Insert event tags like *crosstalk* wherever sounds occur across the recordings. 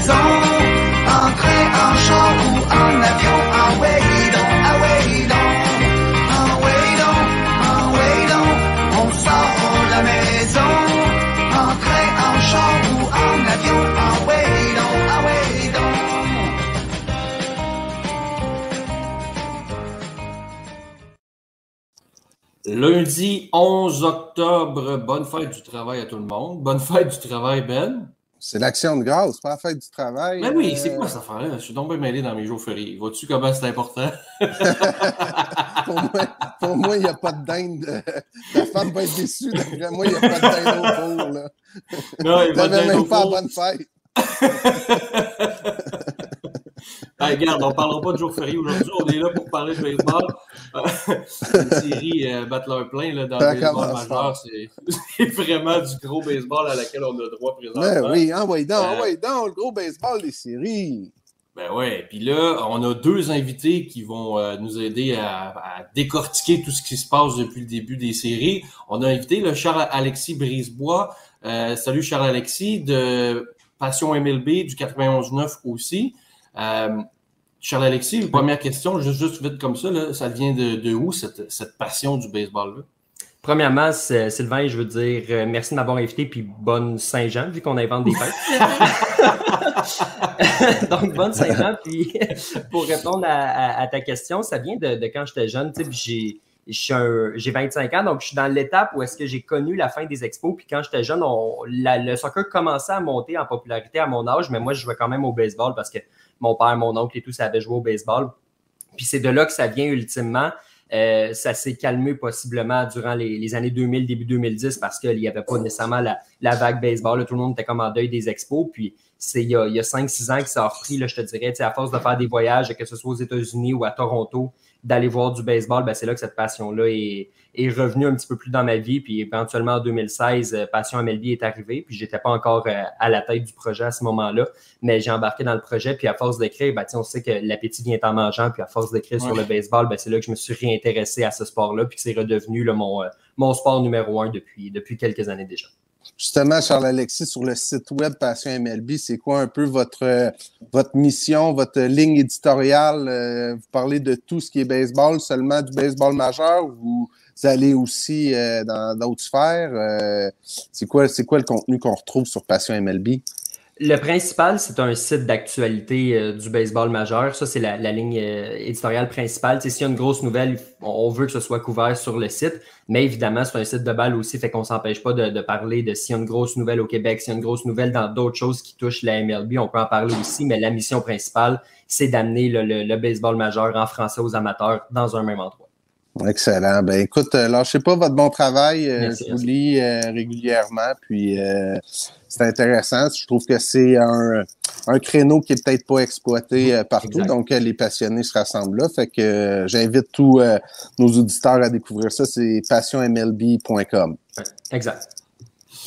maison. Entrer en char ou en avion, en way donc, en way donc, en way donc, en way donc. On sort de la maison. Entrer en char ou en avion, en way donc, en way donc. Lundi 11 octobre, bonne fête du travail à tout le monde. Bonne fête du travail, Ben. C'est l'action de grâce, pas la fête du travail. Mais oui, c'est Euh, quoi cette affaire-là? Je suis bien mêlé dans mes jours fériés. Vois-tu comment c'est important? *laughs* pour moi, il n'y a pas de dinde. de- Ta femme va être déçue. D'après moi, il n'y a pas de dinde au four. Non, il même au pas la bonne fête. *laughs* Hey, regarde, on ne parlera pas de jours fériés aujourd'hui. On est là pour parler de baseball. Euh, *laughs* Une série euh, battre leur plein là, dans le baseball majeur. *laughs* C'est vraiment du gros baseball à laquelle on a droit présentement. Ben oui, envoie donc, Euh, envoie donc, le gros baseball des séries. Ben ouais, puis là, on a deux invités qui vont euh, nous aider à, à décortiquer tout ce qui se passe depuis le début des séries. On a invité le Charles-Alexis Brisebois. Euh, salut Charles-Alexis de Passion MLB du 91-9 aussi. Euh, Charles-Alexis, première question, juste, juste vite comme ça, là, ça vient de, de où cette, cette passion du baseball-là? Premièrement, c'est- Sylvain, je veux dire euh, merci de m'avoir invité, puis bonne Saint-Jean, vu qu'on invente des fêtes. *laughs* *laughs* Donc, bonne Saint-Jean. Puis, *laughs* pour répondre à, à- à ta question, ça vient de, de quand j'étais jeune. Tu sais, puis j'ai. J'ai 25 ans, donc je suis dans l'étape où est-ce que j'ai connu la fin des expos. Puis quand j'étais jeune, on- le soccer commençait à monter en popularité à mon âge, mais moi, je jouais quand même au baseball parce que mon père, mon oncle et tout, ça avait joué au baseball. Puis c'est de là que ça vient ultimement. Euh, ça s'est calmé possiblement durant les, années 2000, début 2010, parce qu'il n'y avait pas nécessairement la, vague baseball. tout le monde était comme en deuil des expos. Puis c'est il y a, il y a 5-6 ans que ça a repris, je te dirais, à force de faire des voyages, que ce soit aux États-Unis ou à Toronto, d'aller voir du baseball, ben, c'est là que cette passion-là est, est revenue un petit peu plus dans ma vie. Puis éventuellement, en 2016, euh, Passion MLB est arrivée. Puis j'étais pas encore euh, à la tête du projet à ce moment-là, mais j'ai embarqué dans le projet. Puis à force d'écrire, ben, on sait que l'appétit vient en mangeant. Puis à force d'écrire sur le baseball, ben, c'est là que je me suis réintéressé à ce sport-là. Puis que c'est redevenu là, mon, euh, mon sport numéro un depuis, depuis quelques années déjà. Justement, Charles-Alexis, sur le site web Passion MLB, c'est quoi un peu votre, votre mission, votre ligne éditoriale? Euh, vous parlez de tout ce qui est baseball, seulement du baseball majeur ou vous allez aussi euh, dans d'autres sphères? Euh, c'est quoi, c'est quoi le contenu qu'on retrouve sur Passion MLB? Le principal, c'est un site d'actualité euh, du baseball majeur. Ça, c'est la, ligne euh, éditoriale principale. S'il y a une grosse nouvelle, on, veut que ce soit couvert sur le site. Mais évidemment, c'est un site de balle aussi, fait qu'on s'empêche pas de, parler de s'il y a une grosse nouvelle au Québec, s'il y a une grosse nouvelle dans d'autres choses qui touchent la MLB, on peut en parler aussi. Mais la mission principale, c'est d'amener le baseball majeur en français aux amateurs dans un même endroit. Excellent. Ben écoute, euh, lâchez pas votre bon travail. Euh, Merci, je vous lis euh, régulièrement. Puis euh, c'est intéressant. Je trouve que c'est un, un créneau qui est peut-être pas exploité euh, partout. Exact. Donc, les passionnés se rassemblent là. Fait que j'invite tous nos auditeurs à découvrir ça. C'est passionmlb.com. Exact.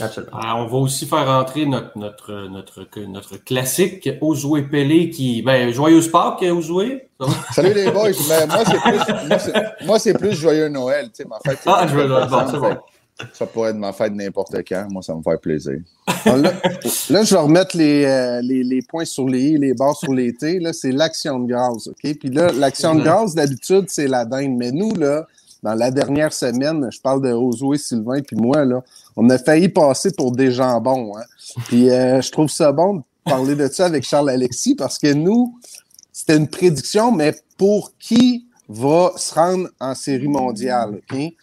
Absolument. Ah, on va aussi faire entrer notre, notre, notre, notre classique Ozoué Pelé qui. Ben, joyeuse Pâques, Ozoué. Salut les boys, mais *laughs* moi c'est plus, moi, c'est- plus joyeux Noël, tu sais, ma fête. c'est Ah, le je veux le 24 bon, c'est bon. Ça pourrait être ma fête n'importe quand, moi ça me fait plaisir. *laughs* Alors là, là, je vais remettre les, euh, les, les points sur les i, les barres sur les t. Là, c'est l'action de grâce. OK? Puis là, l'action de Mhm. grâce, d'habitude, c'est la dinde. Mais nous, là, dans la dernière semaine, je parle de Josué, Sylvain, puis moi, là, on a failli passer pour des jambons. Hein? Puis euh, je trouve ça bon de parler de ça avec Charles-Alexis parce que nous, c'était une prédiction, mais pour qui va se rendre en série mondiale? OK?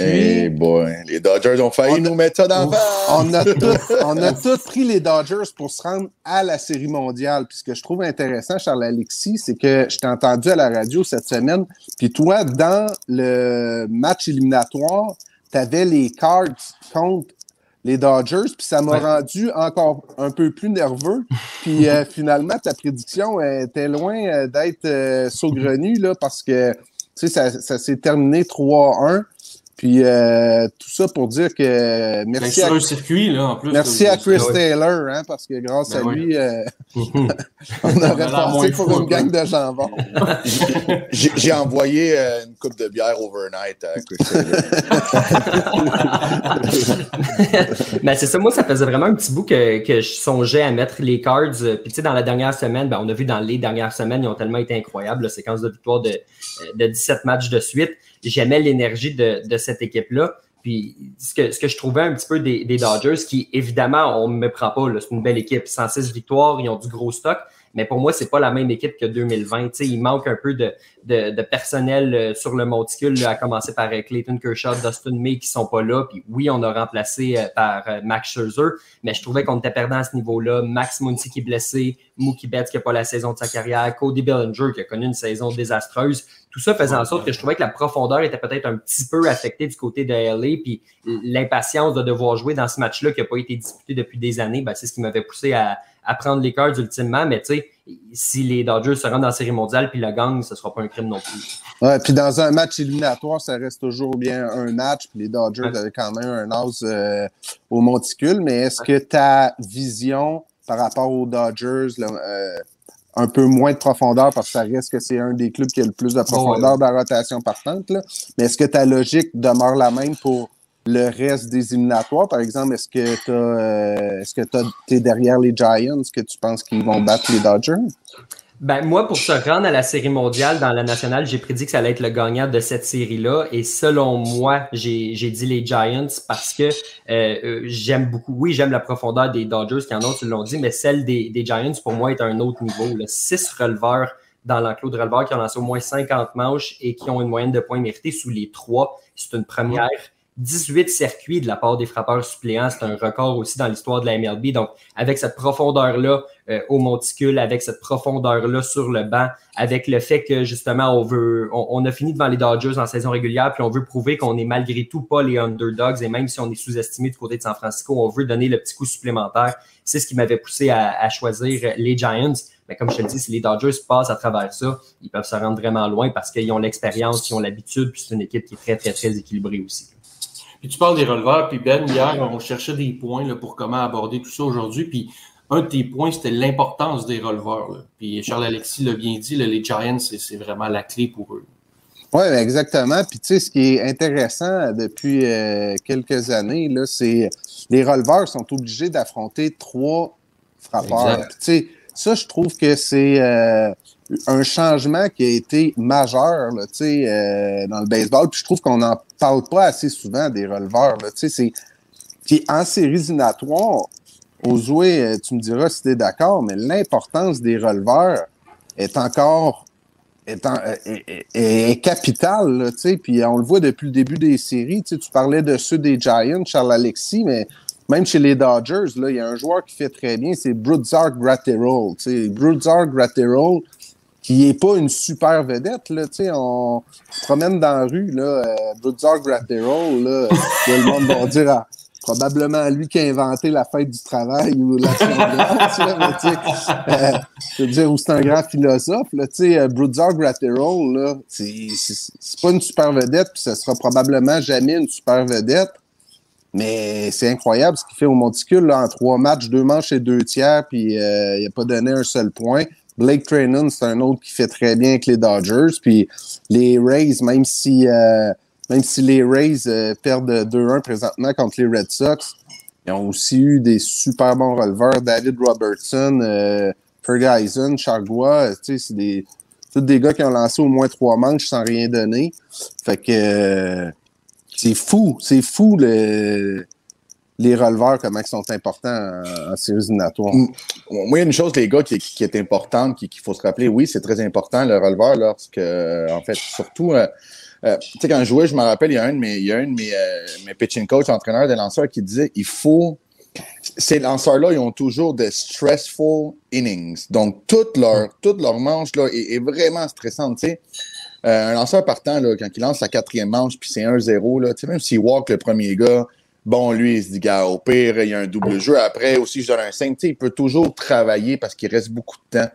Eh boy, les Dodgers ont failli On a- nous mettre ça dans face. on a, *laughs* tout, on a tout pris les Dodgers pour se rendre à la série mondiale. Puis ce que je trouve intéressant, Charles-Alexis, c'est que je t'ai entendu à la radio cette semaine. Puis toi, dans le match éliminatoire, tu avais les Cards contre les Dodgers. Puis ça m'a Ouais. rendu encore un peu plus nerveux. Puis euh, *laughs* finalement, ta prédiction était loin euh, d'être euh, saugrenue là, parce que tu sais, ça, ça s'est terminé 3-1. Puis euh, tout ça pour dire que Ben, merci à, un circuit, là, en plus. merci à Chris Ouais. Taylor, hein, parce que grâce Ben à oui. lui, euh, *laughs* on aurait passé pour une peu. gang de jambon. *laughs* J'ai envoyé euh, une coupe de bière overnight à Chris Taylor. Mais *laughs* c'est ça, moi, ça faisait vraiment un petit bout que, que je songeais à mettre les cards. Puis, tu sais, dans la dernière semaine, ben, on a vu dans les dernières semaines, ils ont tellement été incroyables, la séquence de victoire de, de 17 matchs de suite. J'aimais l'énergie de, cette équipe-là. Puis, ce que, je trouvais un petit peu des, des Dodgers, qui, évidemment, on ne me prend pas, c'est une belle équipe. 106 victoires, ils ont du gros stock. Mais pour moi, c'est pas la même équipe que 2020. Tu sais, il manque un peu de, de, de personnel euh, sur le monticule, là, à commencer par euh, Clayton Kershaw, Dustin May qui sont pas là. Puis oui, on a remplacé euh, par Max Scherzer, mais je trouvais qu'on était perdant à ce niveau-là. Max Muncy qui est blessé, Mookie Betts qui a pas la saison de sa carrière, Cody Bellinger qui a connu une saison désastreuse. Tout ça faisait en sorte que je trouvais que la profondeur était peut-être un petit peu affectée du côté de LA, puis l'impatience de devoir jouer dans ce match-là qui n'a pas été disputé depuis des années, ben, c'est ce qui m'avait poussé à, à prendre les cards ultimement. Mais tu sais, si les Dodgers se rendent dans la série mondiale puis le gagnent, ce sera pas un crime non plus. Ouais, puis dans un match éliminatoire, ça reste toujours bien un match. Puis les Dodgers Ouais. avaient quand même un as euh, au monticule. Mais est-ce que ta vision par rapport aux Dodgers, là, euh, un peu moins de profondeur, parce que ça reste que c'est un des clubs qui a le plus de profondeur dans la rotation partante, là. mais est-ce que ta logique demeure la même pour le reste des éliminatoires? Par exemple, est-ce que tu euh, est-ce que es derrière les Giants? Que tu penses qu'ils vont battre les Dodgers? Ben, moi, pour se rendre à la série mondiale dans la nationale, j'ai prédit que ça allait être le gagnant de cette série-là. Et selon moi, j'ai j'ai dit les Giants parce que euh, euh, j'aime beaucoup, oui, j'aime la profondeur des Dodgers qui en ont, tu l'ont dit, mais celle des, des Giants, pour moi, est à un autre niveau. Là. Six releveurs dans l'enclos de releveurs qui ont lancé au moins 50 manches et qui ont une moyenne de points mérités sous les trois. C'est une première. 18 circuits de la part des frappeurs suppléants, c'est un record aussi dans l'histoire de la MLB. Donc, avec cette profondeur-là euh, au monticule, avec cette profondeur-là sur le banc, avec le fait que justement on veut, on, on, a fini devant les Dodgers en saison régulière, puis on veut prouver qu'on est malgré tout pas les underdogs, et même si on est sous-estimé du côté de San Francisco, on veut donner le petit coup supplémentaire. C'est ce qui m'avait poussé à, à, choisir les Giants. Mais comme je te le dis, si les Dodgers passent à travers ça, ils peuvent se rendre vraiment loin parce qu'ils ont l'expérience, ils ont l'habitude, puis c'est une équipe qui est très, très, très équilibrée aussi. Puis tu parles des releveurs, puis Ben, hier, on cherchait des points là, pour comment aborder tout ça aujourd'hui. Puis un de tes points, c'était l'importance des releveurs. Là. Puis Charles-Alexis l'a bien dit, là, les Giants, c'est vraiment la clé pour eux. Oui, exactement. Puis tu sais, ce qui est intéressant depuis euh, quelques années, c'est les releveurs sont obligés d'affronter trois frappeurs. Puis tu sais, ça, je trouve que c'est euh, un changement qui a été majeur là, euh, dans le baseball. Puis je trouve qu'on n'en parle pas assez souvent des releveurs. Là, c'est... Puis en séries éliminatoires, au jouer, tu me diras si tu es d'accord, mais l'importance des releveurs est encore est, est, est, capitale. Là, puis on le voit depuis le début des séries. Tu parlais de ceux des Giants, Charles Alexis, mais même chez les Dodgers, il y a un joueur qui fait très bien, c'est Brudzar Gratterall. Brudzar Gratterall, qui n'est pas une super vedette. Là, on se promène dans la rue, là, euh, Brudzar Gratterall, là, le monde va dire ah, probablement lui qui a inventé la fête du travail ou grande, euh, je veux dire, ou c'est un grand philosophe. Là, euh, Brudzar Gratterall, là, c'est pas une super vedette, puis ce sera probablement jamais une super vedette. Mais c'est incroyable ce qu'il fait au monticule là, en trois matchs, deux manches et deux tiers, puis euh, il n'a pas donné un seul point. Blake Trinan, c'est un autre qui fait très bien avec les Dodgers. Puis les Rays, même si euh, même si les Rays euh, perdent 2-1 présentement contre les Red Sox, ils ont aussi eu des super bons releveurs. David Robertson, euh, Ferguson, sais, c'est des tous des gars qui ont lancé au moins trois manches sans rien donner. Fait que euh, c'est fou, c'est fou le, les releveurs, comment ils sont importants en, en séries éliminatoires? Moi, il y a une chose, les gars, qui, qui est importante, qu'il faut se rappeler. Oui, c'est très important, le releveur, lorsque, en fait, surtout, euh, euh, tu sais, quand je jouais, je me rappelle, il y a un de mes, il y a un de mes, euh, mes pitching coach, entraîneurs de lanceurs, qui disait il faut. Ces lanceurs-là, ils ont toujours des stressful innings. Donc, toute leur, toute leur manche là, est, est vraiment stressante. Tu sais, un lanceur partant, là, quand il lance sa quatrième manche, puis c'est 1-0, là, tu sais, même s'il walk le premier gars, Bon, lui, il se dit, gars, au pire, il y a un double jeu. Après, aussi, je donne un 5. il peut toujours travailler parce qu'il reste beaucoup de temps.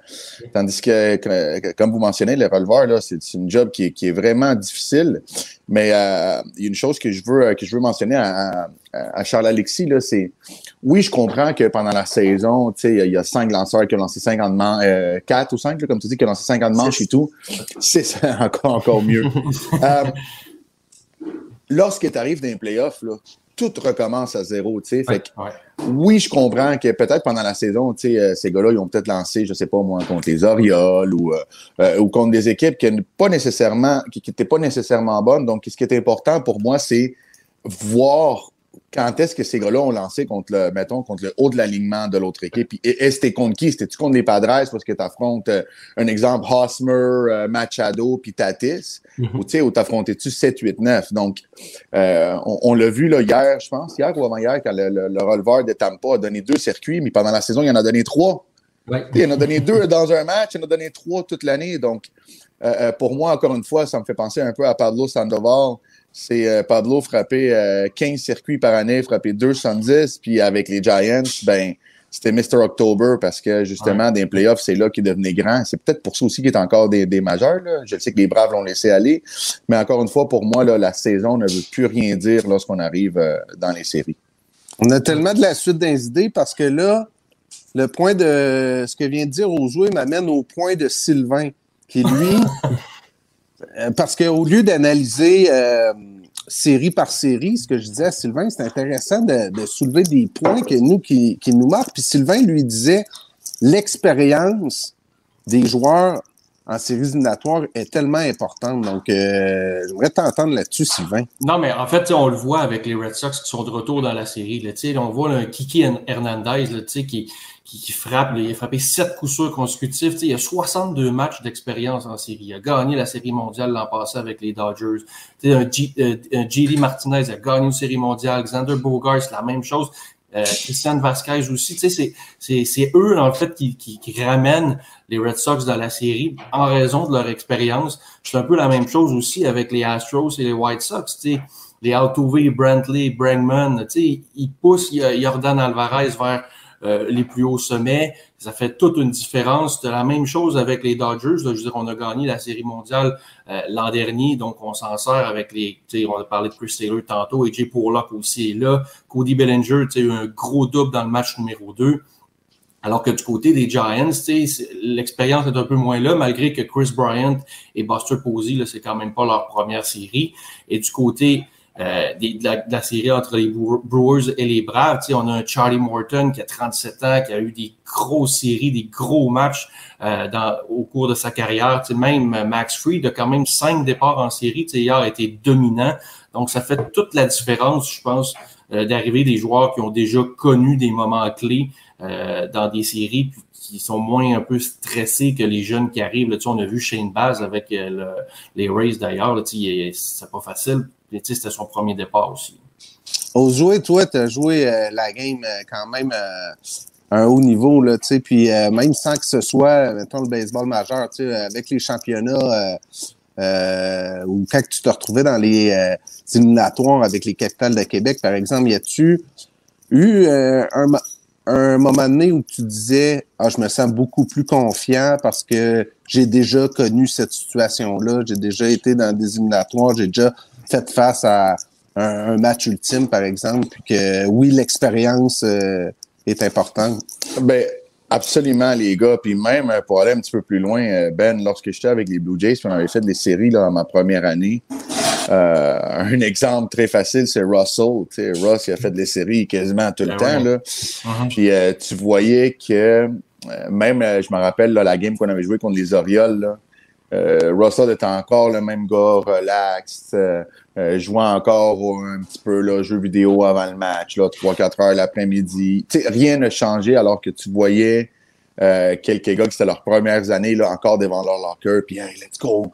Tandis que, comme vous mentionnez, le releveur, là, c'est une job qui est, qui est, vraiment difficile. Mais euh, il y a une chose que je veux, que je veux mentionner à, à, Charles Alexis, là, c'est oui, je comprends que pendant la saison, tu sais, il y a cinq lanceurs qui ont lancé 50 manches, euh, quatre ou cinq, comme tu dis, qui ont lancé 50 manches et tout. C'est *laughs* encore, encore mieux. *laughs* euh, lorsque tu arrives dans les playoffs, là, tout recommence à zéro, tu sais. Fait oui, je comprends que peut-être pendant la saison, tu sais, euh, ces gars-là, ils ont peut-être lancé, je sais pas moi, contre les Orioles ou, euh, euh, ou contre des équipes qui n'étaient pas nécessairement, qui n'étaient pas nécessairement bonnes. Donc, ce qui est important pour moi, c'est voir quand est-ce que ces gars-là ont lancé contre le, mettons, contre le haut de l'alignement de l'autre équipe? Et, c'était contre qui? C'était-tu contre les Padres parce que tu affrontes, euh, un exemple, Hosmer, euh, Machado, puis Tatis? Mm-hmm. Ou tu sais, t'affrontais-tu 7, 8, 9? Donc, euh, on, l'a vu là, hier, je pense, hier ou avant-hier, quand le, le, releveur de Tampa a donné deux circuits, mais pendant la saison, il en a donné trois. Il en a donné deux dans un match, il en a donné trois toute l'année. Donc, pour moi, encore une fois, ça me fait penser un peu à Pablo Sandoval c'est euh, Pablo frappé 15 euh, circuits par année, frappé 210, puis avec les Giants, ben c'était Mr. October parce que justement, dans les playoffs, c'est là qu'il devenait grand. C'est peut-être pour ça aussi qu'il est encore des, des majeurs. Là. Je sais que les Braves l'ont laissé aller, mais encore une fois, pour moi, là, la saison ne veut plus rien dire lorsqu'on arrive euh, dans les séries. On a tellement de la suite des idées parce que là, le point de ce que vient de dire Ozoué m'amène au point de Sylvain, qui lui *laughs* parce qu'au lieu d'analyser euh, série par série, ce que je disais à Sylvain, c'est intéressant de, soulever des points que nous, qui, qui nous marquent. Puis Sylvain lui disait l'expérience des joueurs en séries éliminatoires est tellement importante. Donc, euh, j'aimerais t'entendre là-dessus, Sylvain. Non, mais en fait, on le voit avec les Red Sox qui sont de retour dans la série. Là, on voit un Kiki Hernandez là, qui, qui, frappe. il a frappé sept coups sûrs consécutifs. il a 62 matchs d'expérience en série. Il a gagné la série mondiale l'an passé avec les Dodgers. un, G, euh, Martinez a gagné une série mondiale. Xander Bogart, c'est la même chose. Euh, Christian Vasquez aussi. C'est eux, en fait, qui, qui, qui, ramènent les Red Sox dans la série en raison de leur expérience. C'est un peu la même chose aussi avec les Astros et les White Sox. sais Les Altuve, Brantley, Bregman, ils poussent Jordan Alvarez vers euh, les plus hauts sommets. Ça fait toute une différence. C'est la même chose avec les Dodgers. je veux dire, on a gagné la Série mondiale euh, l'an dernier, donc on s'en sert avec les... On a parlé de Chris Taylor tantôt, et Jay Pollock aussi est là. Cody Bellinger, eu un gros double dans le match numéro 2. Alors que du côté des Giants, l'expérience est un peu moins là, malgré que Chris Bryant et Buster Posey, c'est quand même pas leur première série. Et du côté euh, de, la, série entre les Brewers et les Braves. on a un Charlie Morton qui a 37 ans, qui a eu des grosses séries, des gros matchs euh, dans, au cours de sa carrière. même Max Fried a quand même cinq départs en série. hier a été dominant. Donc, ça fait toute la différence, je pense, euh, d'arriver des joueurs qui ont déjà connu des moments clés dans des séries qui sont moins un peu stressés que les jeunes qui arrivent. Là, on a vu Shane Baz avec les Rays d'ailleurs. C'est pas facile c'était son premier départ aussi. Au jouer, toi, tu as joué euh, la game euh, quand même euh, à un haut niveau, là, puis même sans que ce soit, mettons, le baseball majeur, avec les championnats, ou quand tu te retrouvais dans les éliminatoires avec les capitales de Québec, par exemple, y a-tu eu un, un moment donné où tu disais ah je me sens beaucoup plus confiant parce que j'ai déjà connu cette situation là j'ai déjà été dans des éliminatoires j'ai déjà fait face à un, match ultime, par exemple, puis que oui, l'expérience euh, est importante? Ben, absolument, les gars. Puis même euh, pour aller un petit peu plus loin, euh, Ben, lorsque j'étais avec les Blue Jays, puis on avait fait des séries là, dans ma première année. un exemple très facile, c'est Russell. sais, Russ, il a fait des séries quasiment tout le ben temps. Là. Uh-huh. Puis tu voyais que même, je me rappelle la game qu'on avait joué contre les Orioles, là, euh, Russell était encore le même gars, relax, euh, euh, jouant encore un petit peu le jeu vidéo avant le match, là, 3-4 heures l'après-midi. Rien n'a changé alors que tu voyais euh, quelques gars qui c'était leurs premières années là, encore devant leur locker, puis hey, let's go.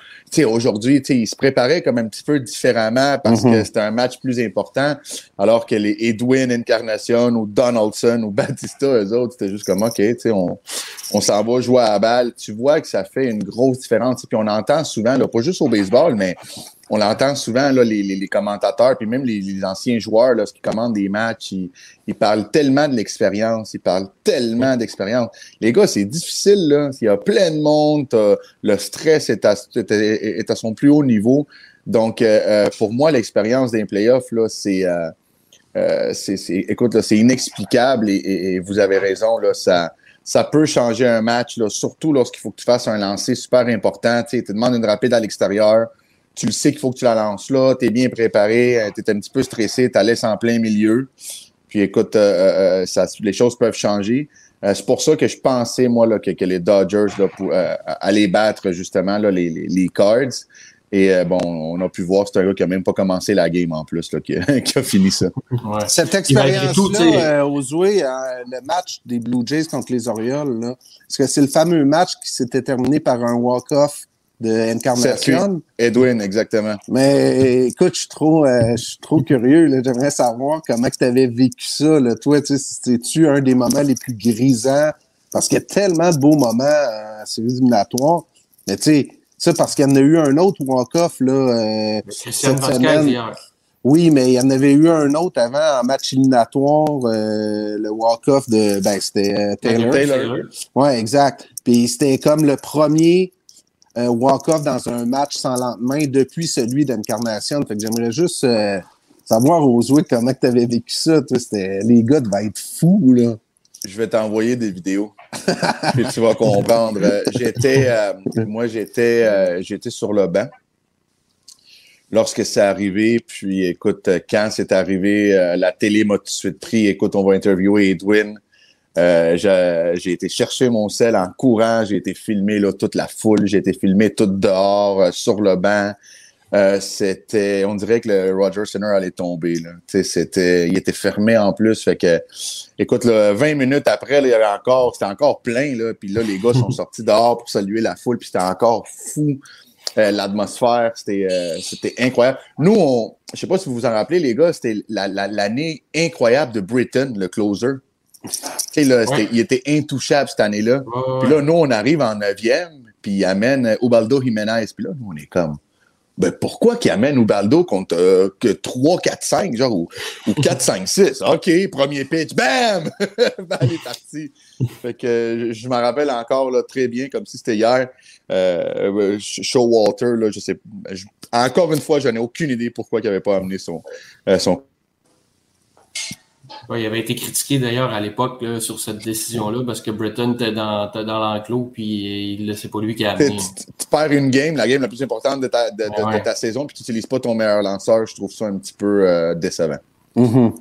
Aujourd'hui, ils se préparaient comme un petit peu différemment parce que mm-hmm. c'était un match plus important, alors que les Edwin Incarnation ou Donaldson ou *laughs* Batista, eux autres, c'était juste comme OK, on, on s'en va jouer à la balle. Tu vois que ça fait une grosse différence. Puis on entend souvent, là, pas juste au baseball, mais on l'entend souvent, là, les, les, les, commentateurs, puis même les, les anciens joueurs, lorsqu'ils commandent des matchs, ils, ils parlent tellement de l'expérience, ils parlent tellement d'expérience. Les gars, c'est difficile, là. Il y a plein de monde, le stress est à, est à son plus haut niveau. Donc, euh, euh pour moi, l'expérience d'un playoff, là, c'est... Euh, euh, c'est, écoute, là, c'est inexplicable et, et, et, vous avez raison, là, ça, ça peut changer un match, là, surtout lorsqu'il faut que tu fasses un lancer super important. Tu te demandes une rapide à l'extérieur, tu le sais qu'il faut que tu la lances là, tu es bien préparé, tu es un petit peu stressé, tu la laisses en plein milieu. Puis écoute, euh, euh, ça, les choses peuvent changer. Euh, c'est pour ça que je pensais, moi, là, que, que les Dodgers là, pour, allaient battre justement là, les, les, les Cards. Et euh, bon, on a pu voir, c'est un gars qui n'a même pas commencé la game en plus, là, qui, a, *laughs* qui, a, fini ça. Ouais. Cette expérience-là, euh, Ozoué, euh, le match des Blue Jays contre les Orioles, là, est-ce que c'est le fameux match qui s'était terminé par un walk-off de Incarnation? Edwin, exactement. Mais écoute, je suis trop, euh, je suis trop curieux. J'aimerais savoir comment tu avais vécu ça. Là. Toi, c'était-tu un des moments les plus grisants? Parce qu'il y a tellement de beaux moments en séries éliminatoires. Mais tu sais, ça, parce qu'il y en a eu un autre walk-off, là, euh, cette semaine. Hier. Oui, mais il y en avait eu un autre avant en match éliminatoire, euh, le walk-off de, ben, c'était euh, Taylor. Taylor. Ouais, exact. Puis c'était comme le premier euh, walk-off dans un match sans lendemain depuis celui d'Incarnation. Fait que j'aimerais juste euh, savoir, Oswey, comment tu avais vécu ça. Les gars devaient être fous, là. Je vais t'envoyer des vidéos. puis tu vas comprendre. J'étais, euh, moi, j'étais, euh, j'étais sur le banc lorsque c'est arrivé. Puis, écoute, quand c'est arrivé, euh, la télé m'a tout de suite pris. Écoute, on va interviewer Edwin. Euh, j'ai été chercher mon sel en courant, j'ai été filmé là, toute la foule, j'ai été filmé tout dehors, sur le banc. Euh, c'était, on dirait que le Roger Center allait tomber. Là. C'était, il était fermé en plus. Fait que, écoute, là, 20 minutes après, là, il y avait encore, c'était encore plein. Là, puis là, les gars sont *laughs* sortis dehors pour saluer la foule. Puis c'était encore fou. Euh, l'atmosphère, c'était, euh, c'était incroyable. Nous, on, je sais pas si vous vous en rappelez, les gars, c'était la, la, l'année incroyable de Britain, le closer. Là, ouais. il était intouchable cette année-là. Ouais, puis là, nous, on arrive en neuvième, puis il amène Ubaldo Jiménez. Puis là, nous, on est comme ben pourquoi qu'il amène Ubaldo contre euh, que 3, 4, 5, genre, ou, ou 4, 5, 6? OK, premier pitch, bam! *laughs* ben, il est parti. Fait que je, m'en rappelle encore là, très bien, comme si c'était hier. Euh, Showalter, là, je sais. Je, encore une fois, je n'ai aucune idée pourquoi il n'avait pas amené son, euh, son Ouais, il avait été critiqué d'ailleurs à l'époque sur cette décision-là parce que Britton était dans, dans l'enclos puis c'est pas lui qui a amené. Tu, tu, perds une game, la game la plus importante de ta, de, de, ouais. de ta saison, puis tu n'utilises pas ton meilleur lanceur. Je trouve ça un petit peu euh, décevant. Mm -hmm.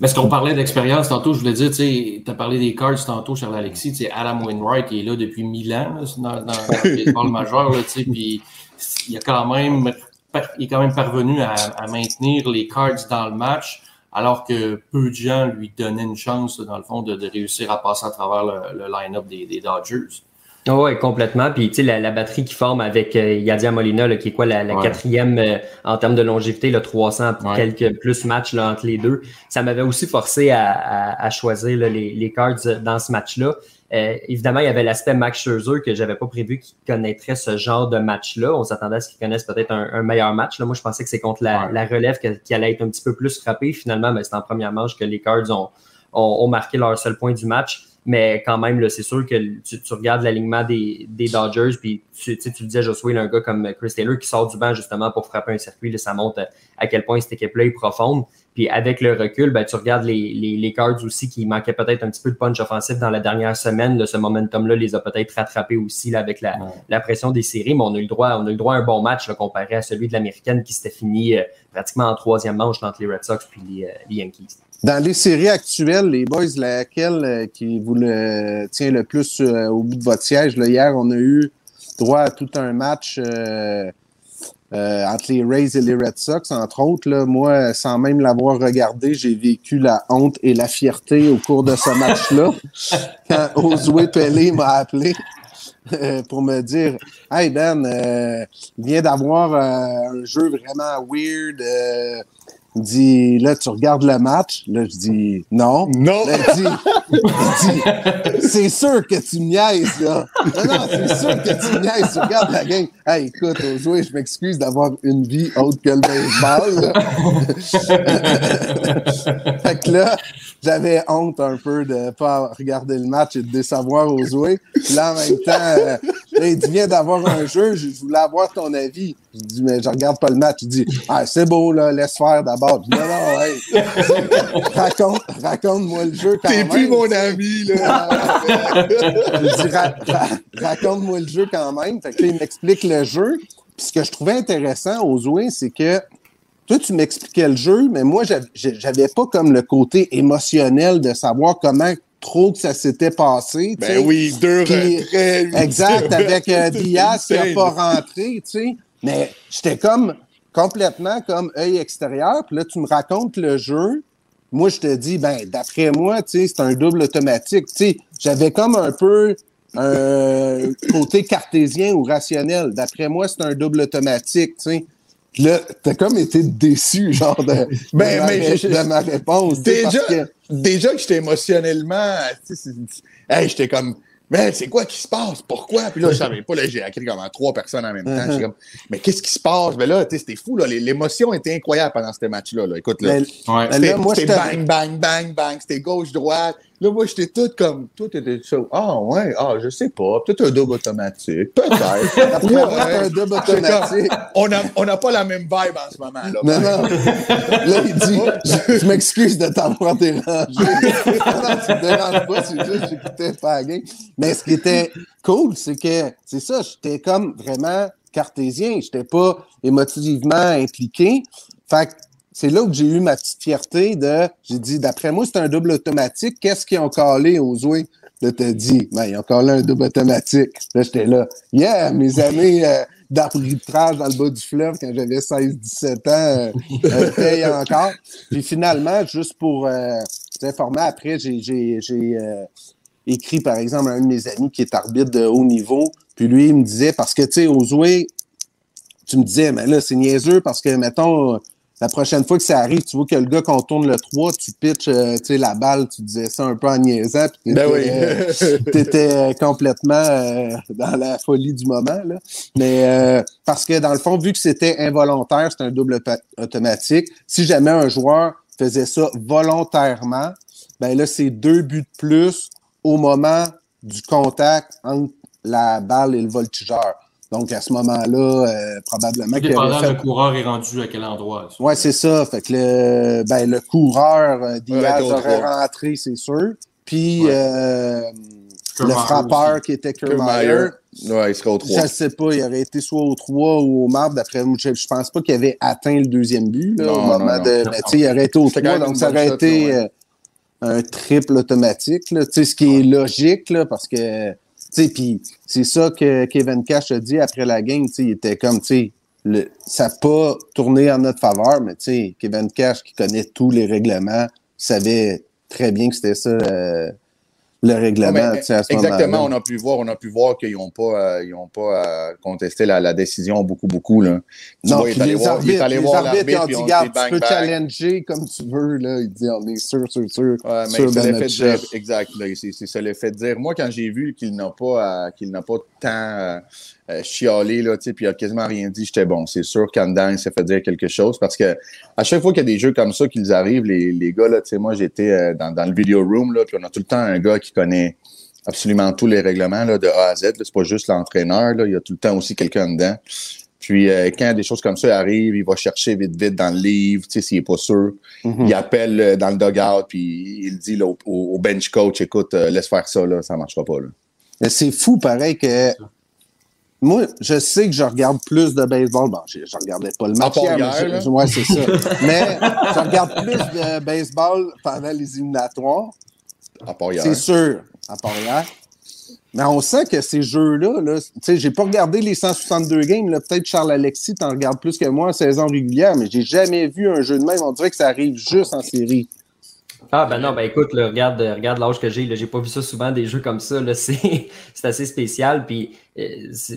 Mais ce qu'on parlait d'expérience tantôt, je voulais dire, tu as parlé des cards tantôt, Charles Alexis, Adam Wainwright il est là depuis mille ans là, dans, dans, dans le *laughs* baseball majeur, puis il y a quand même il est quand même parvenu à, à, maintenir les Cards dans le match, alors que peu de gens lui donnaient une chance, dans le fond, de, de réussir à passer à travers le, le line-up des, des, Dodgers. Oh oui, complètement. Puis, tu sais, la, la, batterie qui forme avec euh, Yadia Molina, là, qui est quoi, la, la ouais. quatrième euh, en termes de longévité, le 300, ouais. quelques plus matchs là, entre les deux, ça m'avait aussi forcé à, à, à choisir là, les, les Cards dans ce match-là. Euh, évidemment, il y avait l'aspect Max Scherzer que j'avais pas prévu qu'il connaîtrait ce genre de match-là. On s'attendait à ce qu'il connaisse peut-être un, un, meilleur match. Là, moi, je pensais que c'est contre la, ouais. la relève qui, allait être un petit peu plus frappé. Finalement, ben, c'est en première manche que les Cards ont, ont, ont, marqué leur seul point du match. Mais quand même, c'est sûr que tu, tu regardes l'alignement des, des, Dodgers, puis tu, tu, le disais, Josué, un gars comme Chris Taylor qui sort du banc justement pour frapper un circuit, là, ça montre à quel point cette équipe-là est profonde. Puis avec le recul, ben, tu regardes les, les, les Cards aussi qui manquaient peut-être un petit peu de punch offensif dans la dernière semaine. Là, ce momentum-là les a peut-être rattrapés aussi là, avec la, ouais. la, pression des séries, mais on a eu le droit, on a eu le droit à un bon match là, comparé à celui de l'américaine qui s'était fini euh, pratiquement en troisième manche entre les Red Sox puis les, euh, les Yankees. Dans les séries actuelles, les boys, laquelle euh, qui vous le tient le plus au bout de votre siège? Là, hier, on a eu droit à tout un match euh, euh entre les Rays et les Red Sox, entre autres. Là, moi, sans même l'avoir regardé, j'ai vécu la honte et la fierté au cours de ce match-là. *laughs* quand Oswey Pelé m'a appelé pour me dire Hey Ben, euh, il vient d'avoir un jeu vraiment weird il dit, là, tu regardes le match. Là, je dis, non. Non. Là, il dit, dit, c'est sûr que tu me niaises, là. Non, non, c'est sûr que tu me niaises. Tu regardes la game. Hey, écoute, au je m'excuse d'avoir une vie autre que le baseball. *laughs* fait que là, j'avais honte un peu de pas regarder le match et de décevoir aux jouets. Puis là, en même temps, euh, là, il dit, viens d'avoir un jeu, je je voulais avoir ton avis. Je dis, mais je regarde pas le match. Il dit, ah, c'est beau, là, laisse faire d'abord. Je dis, non, non, hey. raconte, raconte-moi le jeu quand T'es plus mon ami, là. *laughs* Je dis, Ra- ra- raconte-moi le jeu quand même. Fait que là, il m'explique le jeu. Puis ce que je trouvais intéressant aux Zoé, c'est que toi, tu m'expliquais le jeu, mais moi, j'av- j'avais pas comme le côté émotionnel de savoir comment trop que ça s'était passé. ben oui, deux Puis- retraits. Exact, *laughs* avec euh, Diaz qui n'a pas rentré, tu sais. Mais j'étais comme complètement comme œil extérieur. Puis là, tu me racontes le jeu. Moi, je te dis, ben, d'après moi, tu sais, c'est un double automatique. Tu sais, j'avais comme un peu un côté cartésien ou rationnel. D'après moi, c'est un double automatique, tu sais. Puis là, t'as comme été déçu, genre, de, de, Ben, ma, mais ré- je- de ma réponse. Déjà, que- déjà que j'étais émotionnellement, hey, j'étais comme, mais c'est quoi qui se passe? Pourquoi? Puis là, je savais pas, là, j'ai écrit comme à trois personnes en même temps. Uh-huh. Comme, mais qu'est-ce qui se passe? Mais là, tu sais, c'était fou, là. L'émotion était incroyable pendant ce match-là, là. Écoute, là. Ouais. C'était là, moi, c'était j'étais- bang, bang, bang, bang. C'était gauche, droite. Là, moi, j'étais tout comme. Tout était ça. Ah, ouais, ah, je sais pas. Peut-être un double automatique. Peut-être. *laughs* Un double automatique. On n'a on a pas la même vibe en ce moment, là. Non, non. Là, il dit Je, je m'excuse de t'avoir dérangé. *laughs* non, tu me déranges pas, c'est juste que j'écoutais pas la. Mais ce qui était cool, c'est que, c'est ça, j'étais comme vraiment cartésien. J'étais pas émotivement impliqué. Fait que c'est là où j'ai eu ma petite fierté de. J'ai dit, d'après moi, c'est un double automatique. Qu'est-ce qu'ils ont calé aux Zoués? Là, t'as dit, ben, ils ont collé un double automatique. Là, j'étais là. Yeah, mes *laughs* années euh, d'arbitrage dans le bas du fleuve quand j'avais 16-17 ans euh, euh, payent encore. Puis finalement, juste pour euh, vous informer, après, j'ai, j'ai, j'ai euh, écrit, par exemple, à un de mes amis qui est arbitre de haut niveau. Puis lui, il me disait, parce que, tu sais, aux tu me disais, mais là, c'est niaiseux parce que, mettons, la prochaine fois que ça arrive, tu vois que le gars, qu'on tourne le 3, tu pitches euh, tu sais, la balle, tu disais ça un peu en niaisant. Puis Ben oui. tu étais complètement euh, dans la folie du moment. Là. Mais euh, parce que dans le fond, vu que c'était involontaire, c'est un double pa- automatique. Si jamais un joueur faisait ça volontairement, ben là, c'est deux buts de plus au moment du contact entre la balle et le voltigeur. Donc, à ce moment-là, euh, probablement Dépendant aurait le fait... coureur est rendu à quel endroit. ça? Ouais, c'est ça. Fait que le, ben, le coureur euh, Diaz Ouais, aurait rentré, c'est sûr. Puis Ouais. euh, le frappeur aussi. qui était. Kiermaier, Ouais, il serait au 3. je ne sais pas, il aurait été soit au 3 ou au marbre. D'après moi, je, je pense pas qu'il avait atteint le deuxième but là, Non, au moment non. de. Mais sais, il aurait été au C'était quand 3, même donc ça aurait shot, été euh, un triple automatique. Là, tu sais, ce qui est logique, là, parce que. Puis c'est ça que Kevin Cash a dit après la game. Il était comme, ça n'a pas tourné en notre faveur, mais tu Kevin Cash, qui connaît tous les règlements, savait très bien que c'était ça euh, le règlement. Mais à ce Exactement, on a pu voir, on a pu voir qu'ils n'ont pas, euh, ils ont pas euh, contesté la, la décision beaucoup, beaucoup. Là. Non, vois, il est allé voir, il arbitres, est allé les voir arbitres, ils ont l'arbitre, dit, regarde, tu peux bang. challenger comme tu veux, là. Il dit, on est sûr, sûr, sûr. Ouais, mais sûr il se fait dire, exact. là, C'est c'est ça l'est fait dire. Moi, quand j'ai vu qu'il n'a pas, euh, qu'il n'a pas tant euh, chialé, là, tu sais, puis il a quasiment rien dit, j'étais bon. C'est sûr qu'en dedans, il s'est fait dire quelque chose parce que à chaque fois qu'il y a des jeux comme ça qu'ils arrivent, les, les gars, là, tu sais, moi, j'étais euh, dans, dans le video room, là, puis on a tout le temps un gars qui connaît absolument tous les règlements là, de A à Z. C'est pas juste l'entraîneur, là, il y a tout le temps aussi quelqu'un dedans. Puis euh, quand des choses comme ça arrivent, il va chercher vite, vite dans le livre, tu sais, s'il est pas sûr. Mhm. Il appelle euh, dans le dugout, puis il dit là, au, bench coach, écoute, euh, laisse faire ça, là, ça marchera pas. C'est fou, pareil, que. Moi, je sais que je regarde plus de baseball. Bon, je, je regardais pas le match hier, mais je- ouais, c'est ça. *laughs* mais je regarde plus de baseball pendant les éliminatoires. À part hier. C'est sûr, à part hier. Mais on sent que ces jeux-là, là, tu sais, j'ai pas regardé les 162 games. là. Peut-être Charles Alexis t'en regardes plus que moi en saison régulière, mais j'ai jamais vu un jeu de même. On dirait que ça arrive juste en série. Ah ben non, ben écoute, là, regarde, regarde l'âge que j'ai, là, j'ai pas vu ça souvent, des jeux comme ça, là, *laughs* c'est, c'est assez spécial. Puis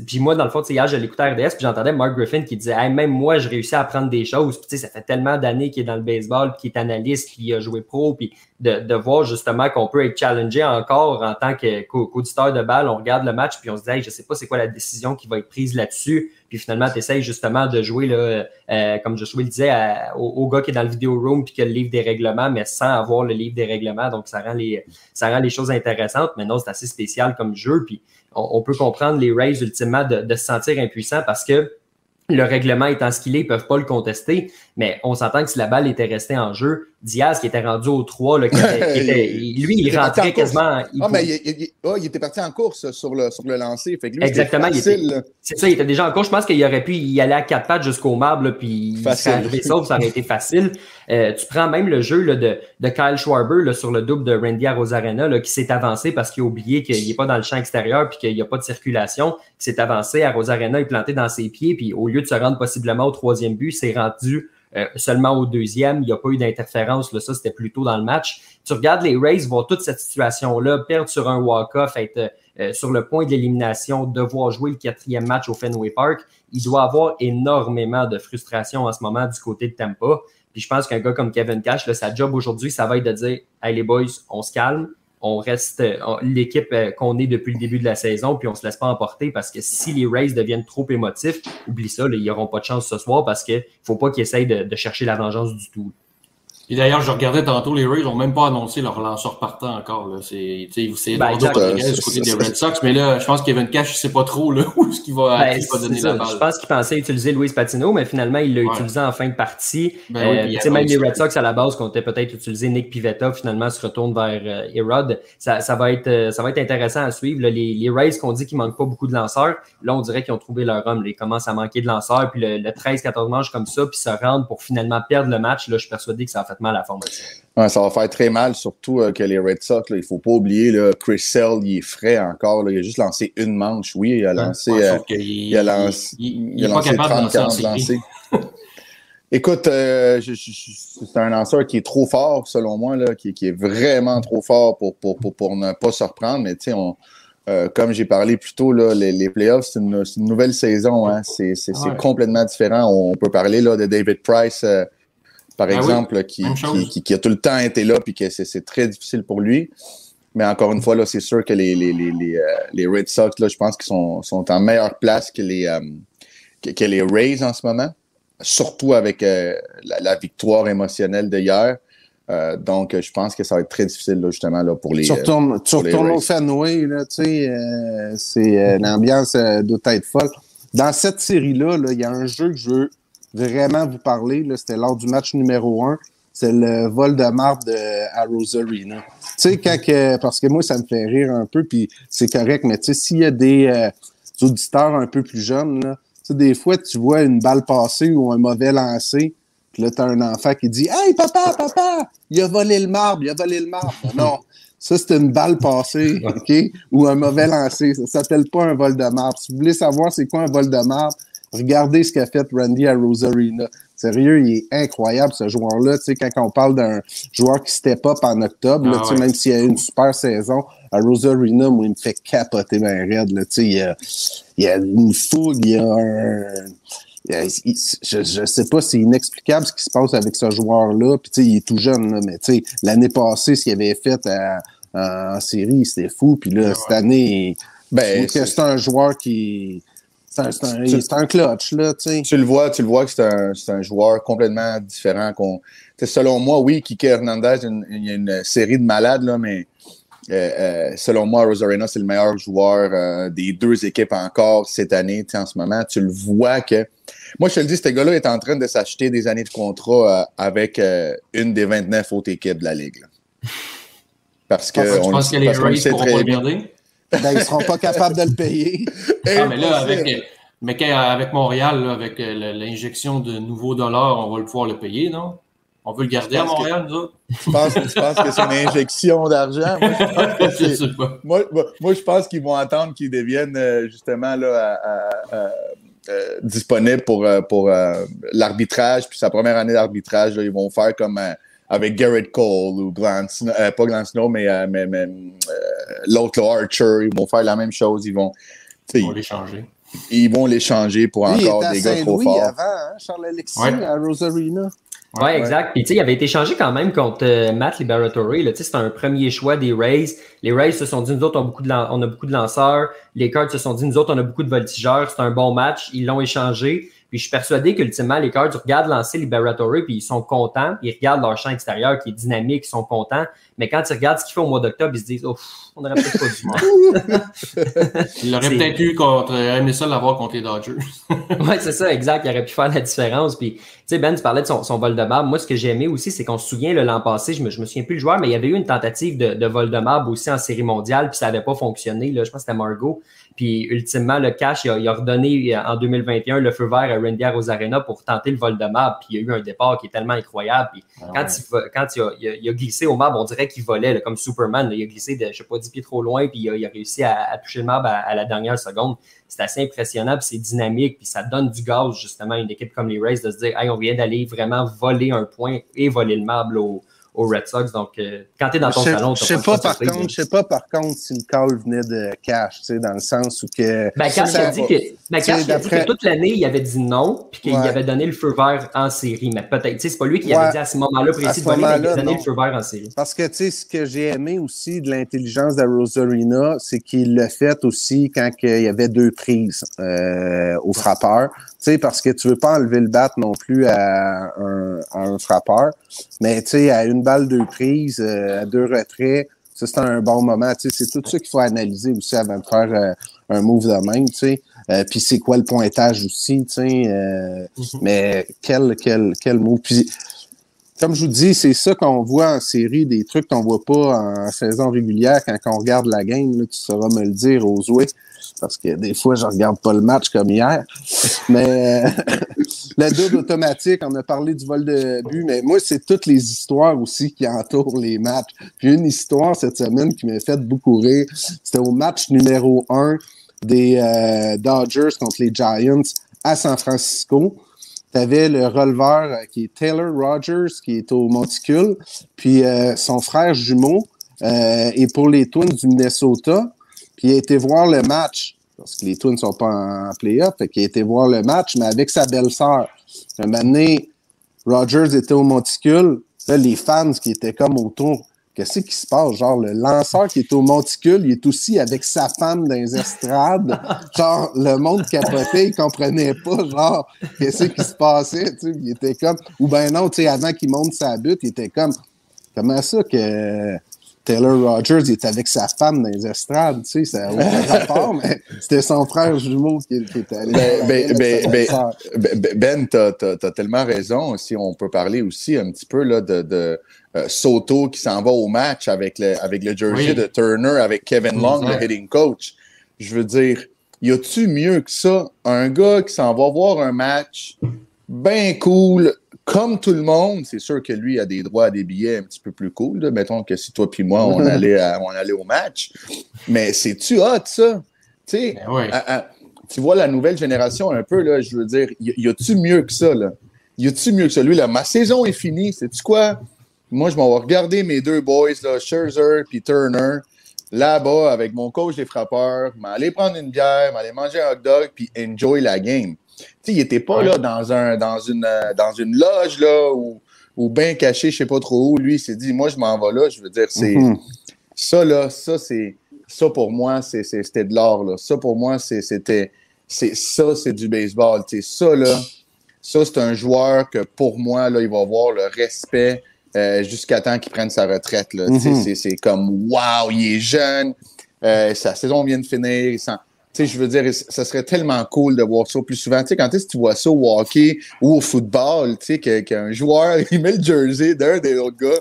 puis moi, dans le fond, hier, je l'écoutais à RDS, puis j'entendais Mark Griffin qui disait même moi, je réussis à apprendre des choses. Puis, ça fait tellement d'années qu'il est dans le baseball, puis qu'il est analyste, puis il a joué pro, puis de, de voir justement qu'on peut être challengé encore en tant qu'auditeur de balle. On regarde le match, puis on se dit je sais pas c'est quoi la décision qui va être prise là-dessus. Puis finalement, tu essayes justement de jouer, là, euh, comme Joshua le disait, au, gars qui est dans le vidéo room puis qui a le livre des règlements, mais sans avoir le livre des règlements. Donc, ça rend les, ça rend les choses intéressantes. Mais non, c'est assez spécial comme jeu. Puis on, peut comprendre les Rays ultimement de, de se sentir impuissants parce que le règlement étant ce qu'il est, ils peuvent pas le contester. Mais on s'entend que si la balle était restée en jeu, Diaz qui était rendu au 3, là, qui était, lui, il, rentrait quasiment. Il, ah, mais il, oh, il, était parti en course sur le, sur le lancer. Fait que lui, Exactement. C'est ça, il était déjà en course. Je pense qu'il aurait pu y aller à quatre pattes jusqu'au marbre, puis il serait ça aurait été facile. Euh, tu prends même le jeu là, de, de Kyle Schwarber là, sur le double de Randy à Rosarena qui s'est avancé parce qu'il a oublié qu'il n'est pas dans le champ extérieur puis qu'il n'y a pas de circulation. Il s'est avancé à Rosarena, il planté dans ses pieds, puis au lieu de se rendre possiblement au troisième but, il s'est rendu euh, seulement au deuxième. Il n'y a pas eu d'interférence. Ça, c'était plutôt dans le match. Tu regardes les Rays, voir toute cette situation-là, perdre sur un walk-off, être euh, sur le point de l'élimination, devoir jouer le quatrième match au Fenway Park. Il doit avoir énormément de frustration en ce moment du côté de Tampa. Puis je pense qu'un gars comme Kevin Cash, là, sa job aujourd'hui, ça va être de dire Hey les boys, on se calme, on reste l'équipe euh, qu'on est depuis le début de la saison, puis on se laisse pas emporter parce que si les Rays deviennent trop émotifs, oublie ça, ils n'auront pas de chance ce soir parce qu'il ne faut pas qu'ils essayent de, chercher la vengeance du tout. Et d'ailleurs, je regardais tantôt, les Rays n'ont même pas annoncé leur lanceur partant encore. C'est ben, Eduardo du côté des Red Sox, mais là, je pense que Kevin Cash ne sait pas trop là, *laughs* où est-ce qu'il va, ben, va donner la balle. Je pense qu'il pensait utiliser Luis Patino, mais finalement, il l'a utilisé en fin de partie. Ben euh, même les Red Sox, à la base, comptaient peut-être utiliser Nick Pivetta, finalement, se retourne vers euh, Erod. Ça, ça, va être, euh, ça va être intéressant à suivre. les, les Rays qu'on dit qu'il manque pas beaucoup de lanceurs, là, on dirait qu'ils ont trouvé leur homme. Ils commencent à manquer de lanceurs, puis le, le 13-14 manches comme ça, puis se rendre pour finalement perdre le match. Là, je suis persuadé que ça a fait mal à la formation ça va faire très mal, surtout euh, que les Red Sox, il ne faut pas oublier, là, Chris Sell, il est frais encore. il a juste lancé une manche. Oui, il a lancé. il, a lancé. Il, a lancé 30, 40 lancés. *laughs* Écoute, euh, c'est un lanceur qui est trop fort, selon moi, là, qui, est vraiment trop fort pour, pour, pour, ne pas se reprendre. Mais tu sais, euh, comme j'ai parlé plus tôt, là, les, les playoffs, c'est une, une, nouvelle saison. Hein. C'est complètement différent. On, peut parler là, de David Price par ben exemple, qui, qui, a tout le temps été là, puis que c'est très difficile pour lui. Mais encore une fois, là, c'est sûr que les, les, les, les, euh, Red Sox, là, je pense qu'ils sont, sont en meilleure place que les, euh, que, les Rays en ce moment, surtout avec euh, la, victoire émotionnelle d'hier. donc, je pense que ça va être très difficile, là, justement, là, pour les. Tu retournes, tu retournes au Fenway, là, tu sais, c'est, l'ambiance doit être folle. Dans cette série-là, il y a un jeu que je veux vraiment vous parler, c'était lors du match numéro un. C'est le vol de marbre de, à Rosarina. Tu sais, quand parce que moi, ça me fait rire un peu, puis c'est correct, mais tu sais, s'il y a des, euh, auditeurs un peu plus jeunes, là, des fois, tu vois une balle passer ou un mauvais lancer, puis là, tu as un enfant qui dit Hey, papa, papa, il a volé le marbre, il a volé le marbre. non, ça, c'est une balle passée, OK? Ou un mauvais lancer. Ça s'appelle pas un vol de marbre. Si vous voulez savoir c'est quoi un vol de marbre, Regardez ce qu'a fait Randy à Rosarina. Sérieux, il est incroyable, ce joueur-là. Tu sais, quand on parle d'un joueur qui step up en octobre, ah même s'il a une super saison, à Rosarina, moi, il me fait capoter ma raide. Là, tu sais, il, y a, il a une fougue, il y a un... je, ne sais pas, c'est inexplicable ce qui se passe avec ce joueur-là. Puis, tu sais, il est tout jeune, là, mais tu sais, l'année passée, ce qu'il avait fait en série, c'était fou. Puis là, cette année, ben, c'est un joueur qui c'est un, clutch, là, tu Tu le vois, tu le vois que c'est un, un, joueur complètement différent. qu'on selon moi, oui, Kike Hernandez, il y a une série de malades, là, mais euh, euh, selon moi, Rosarena, c'est le meilleur joueur euh, des deux équipes encore cette année, en ce moment. Tu le vois que. Moi, je te le dis, ce gars-là est en train de s'acheter des années de contrat avec une des 29 autres équipes de la Ligue. Parce que. Je pense que les Rays pourront pas regarder. Ben, ils ne seront pas capables de le payer. Ah, mais là, avec, mais avec Montréal, avec euh, l'injection de nouveaux dollars, on va le pouvoir le payer, non? On veut le garder à Montréal, nous autres? Tu penses, que c'est une injection d'argent? *laughs* Moi, moi, je pense qu'ils vont attendre qu'ils deviennent euh, justement là, euh, disponibles pour, pour l'arbitrage. Puis sa première année d'arbitrage, ils vont faire comme avec Garrett Cole ou Glenn pas Glenn Snow, mais, mais, mais l'autre Archer. Ils vont faire la même chose. Ils vont Ils vont les changer. Ils vont les changer pour encore il des à gars trop forts. avant, hein, Charles-Alexis, Ouais. à Rosarina. Ouais, exact. Puis tu sais, il avait été changé quand même contre euh, Matt Liberatory. Tu sais, C'était un premier choix des Rays. Les Rays se sont dit, nous autres, on a beaucoup de, on a beaucoup de lanceurs. Les Cards se sont dit, nous autres, on a beaucoup de voltigeurs. C'est un bon match. Ils l'ont échangé. Puis je suis persuadé qu'ultimement, les Cards regardent lancer Liberatory, puis ils sont contents. Ils regardent leur champ extérieur qui est dynamique, ils sont contents. Mais quand ils regardent ce qu'il fait au mois d'octobre, ils se disent, oh, pff, on aurait peut-être pas dû. *laughs* Il aurait C'est- peut-être eu contre, aimé ça l'avoir contre les Dodgers. *laughs* Oui, c'est ça, exact. Il aurait pu faire la différence. Puis, tu sais, Ben, tu parlais de son, son vol de marbre. Moi, ce que j'ai aimé aussi, c'est qu'on se souvient, le l'an passé, je me, je me souviens plus le joueur, mais il y avait eu une tentative de, de vol de marbre aussi en série mondiale, puis ça n'avait pas fonctionné. Là. Je pense que c'était Margot. Puis, ultimement, le cash, il a, il a redonné euh, en 2021 le feu vert à Randy Rosarena pour tenter le vol de marbre. Puis, il y a eu un départ qui est tellement incroyable. Puis, quand, il, quand il, a, il a- il a glissé au marbre, on dirait qu'il volait, là, comme Superman. là. Il a glissé de, je sais pas, 10 pieds trop loin, puis il a, il a réussi à, à toucher le marbre à, à la dernière seconde. C'est assez impressionnant, puis c'est dynamique, puis ça donne du gaz, justement, à une équipe comme les Rays de se dire, hey, on vient d'aller vraiment voler un point et voler le marbre au- aux Red Sox. Donc, euh, quand tu es dans ton Je salon, je t'as sais pas, par contre, là. je sais pas par contre si le call venait de cash, tu sais, dans le sens où que. Ben, Cash Ça, a dit que, ben, tu Cash a dit que toute l'année, il avait dit non, puis qu'il Ouais. avait donné le feu vert en série. Mais peut-être, tu sais, c'est pas lui qui Ouais. avait dit à ce moment-là précis voler, mais il moment-là, a donné non. le feu vert en série. Parce que, tu sais, ce que j'ai aimé aussi de l'intelligence de Rosarina, c'est qu'il l'a fait aussi quand il y avait deux prises euh, au frappeur. Sais, parce que tu veux pas enlever le bat non plus à un, à un frappeur. Mais, tu sais, à une balle, deux prises, euh, à deux retraits, ça, c'est un bon moment. Tu sais, c'est tout ça qu'il faut analyser aussi avant de faire euh, un move de même, tu sais. Euh, Puis c'est quoi le pointage aussi, tu sais. euh, Mais quel, quel, quel move. Puis comme je vous dis, c'est ça qu'on voit en série, des trucs qu'on voit pas en saison régulière quand on regarde la game. Tu sauras me le dire aux. Parce que des fois, je regarde pas le match comme hier. Mais *laughs* le double automatique, on a parlé du vol de but, mais moi, c'est toutes les histoires aussi qui entourent les matchs. Puis une histoire cette semaine qui m'a fait beaucoup rire. C'était au match numéro un des euh, Dodgers contre les Giants à San Francisco. Tu avais le releveur euh, qui est Taylor Rogers, qui est au monticule, puis euh, son frère jumeau euh, est pour les Twins du Minnesota, puis il a été voir le match, parce que les Twins ne sont pas en playoff, fait qu'il a été voir le match, mais avec sa belle-sœur. Un moment donné, Rogers était au monticule, là, les fans qui étaient comme autour, qu'est-ce qui se passe? Genre, le lanceur qui est au monticule, il est aussi avec sa femme dans les estrades. *laughs* genre, le monde capotait, il comprenait pas, genre, qu'est-ce qui se passait, tu sais. Il était comme, ou ben non, tu sais, avant qu'il monte sa butte, il était comme, comment ça que Taylor Rogers il est avec sa femme dans les estrades, tu sais, ça n'a aucun *laughs* rapport, mais c'était son frère jumeau qui, qui était allé. Ben, ben, ben, ben. Ben, Ben, t'as as, tellement raison. Si on peut parler aussi un petit peu là, de, de euh, Soto qui s'en va au match avec le, avec le jersey Oui. de Turner, avec Kevin Long, le hitting coach. Je veux dire, y a-tu mieux que ça? Un gars qui s'en va voir un match bien cool, comme tout le monde. C'est sûr que lui a des droits à des billets un petit peu plus cool. là. Mettons que si toi puis moi, on *laughs* allait, à- on allait au match. Mais c'est-tu hot, ça? Tu sais, Ben ouais. à- à- tu vois la nouvelle génération un peu, là, je veux dire, y, y a-tu mieux que ça, là? Y a-tu mieux que ça? Lui, là, ma saison est finie, sais-tu quoi? Moi, je m'en vais regarder mes deux boys, là, Scherzer puis Turner, là-bas, avec mon coach des frappeurs, m'aller prendre une bière, m'aller manger un hot dog, puis enjoy la game. Il était pas là dans, un, dans, une, euh, dans une loge, là, ou, ou bien caché, je sais pas trop où. Lui, il s'est dit, moi, je m'en vais là. Je veux dire, c'est... Mhm. Ça, là, ça, c'est. Ça, pour moi, c'était de l'or, là. Ça, pour moi, c'était. c'est Ça, c'est du baseball. Tu sais, ça, là, ça, c'est un joueur que, pour moi, là, il va avoir le respect euh, jusqu'à temps qu'il prenne sa retraite, Mhm. c'est- C'est comme, waouh, il est jeune. euh, sa saison vient de finir. il sent- Tu sais, je veux dire, ça serait tellement cool de voir ça plus souvent. Tu sais, quand est-ce que tu vois ça au hockey ou au football, tu sais, qu'un joueur, *laughs* il met le jersey d'un des autres gars,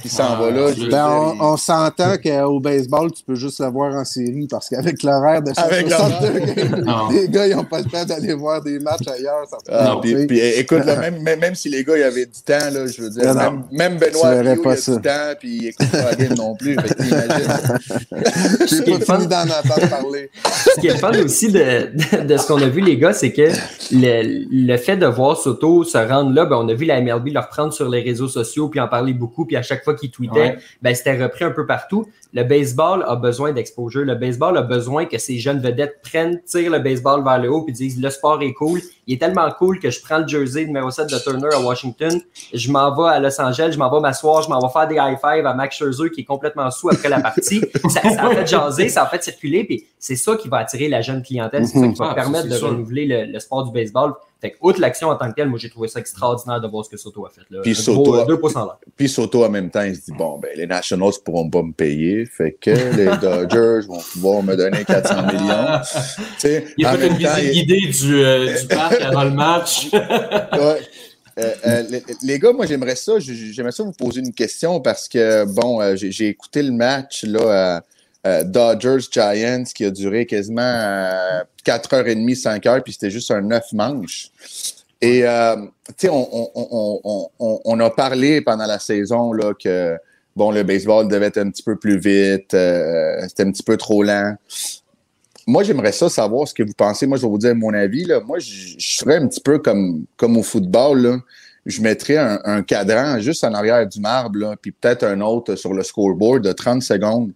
puis s'en Ah, va là. je- je veux Ben, on, on s'entend qu'au baseball, tu peux juste le voir en série parce qu'avec l'horaire de Avec 162 games, Non. les gars, ils n'ont pas le temps d'aller voir des matchs ailleurs. Ça Ah, puis, écoute, là, même, même, même si les gars ils avaient du temps, là, je veux dire, même, même Benoît il a ça. du temps, puis il écoute pas la game non plus. *laughs* J'ai qui pas fini d'en entendre parler. Ce qui est le fun aussi de, de, de ce qu'on a vu, les gars, c'est que le, le fait de voir Soto se rendre là, ben, on a vu la MLB leur prendre sur les réseaux sociaux puis en parler beaucoup, puis à chaque fois fois qu'il tweetait, ben, c'était repris un peu partout. Le baseball a besoin d'exposure. Le baseball a besoin que ces jeunes vedettes prennent, tirent le baseball vers le haut puis disent le sport est cool. Il est tellement cool que je prends le jersey numéro 7 de Turner à Washington, je m'en vais à Los Angeles, je m'en vais m'asseoir, je m'en vais faire des high five à Max Scherzer qui est complètement sous après la partie. ça, ça a fait jaser, ça a fait circuler, puis c'est ça qui va attirer la jeune clientèle, c'est ça qui va Ah, permettre de sûr. renouveler le, le sport du baseball. Fait que, outre l'action en tant que telle, moi j'ai trouvé ça extraordinaire de voir ce que Soto a fait. Là. Puis Soto gros, a- deux pouces en l'air. Puis Soto, en même temps, il se dit bon, ben, les Nationals pourront pas me payer, fait que les *laughs* Dodgers vont pouvoir me donner 400 millions. *laughs* Tu sais, Il a fait une temps, visite il- guidée du, euh, du *laughs* parc avant le match. Ouais. Euh, euh, les, les gars, moi j'aimerais ça, j'aimerais ça vous poser une question parce que bon, euh, j'ai j'ai écouté le match là, euh, euh, Dodgers Giants qui a duré quasiment euh, 4h30, 5h, puis c'était juste un 9 manches. Et euh, tu sais, on, on, on, on, a parlé pendant la saison là, que bon, le baseball devait être un petit peu plus vite, euh, c'était un petit peu trop lent. Moi, j'aimerais ça savoir ce que vous pensez. Moi, je vais vous dire mon avis. Là. Moi, je, ferais un petit peu comme, comme au football. Là. Je mettrais un, cadran juste en arrière du marbre, puis peut-être un autre sur le scoreboard de 30 secondes.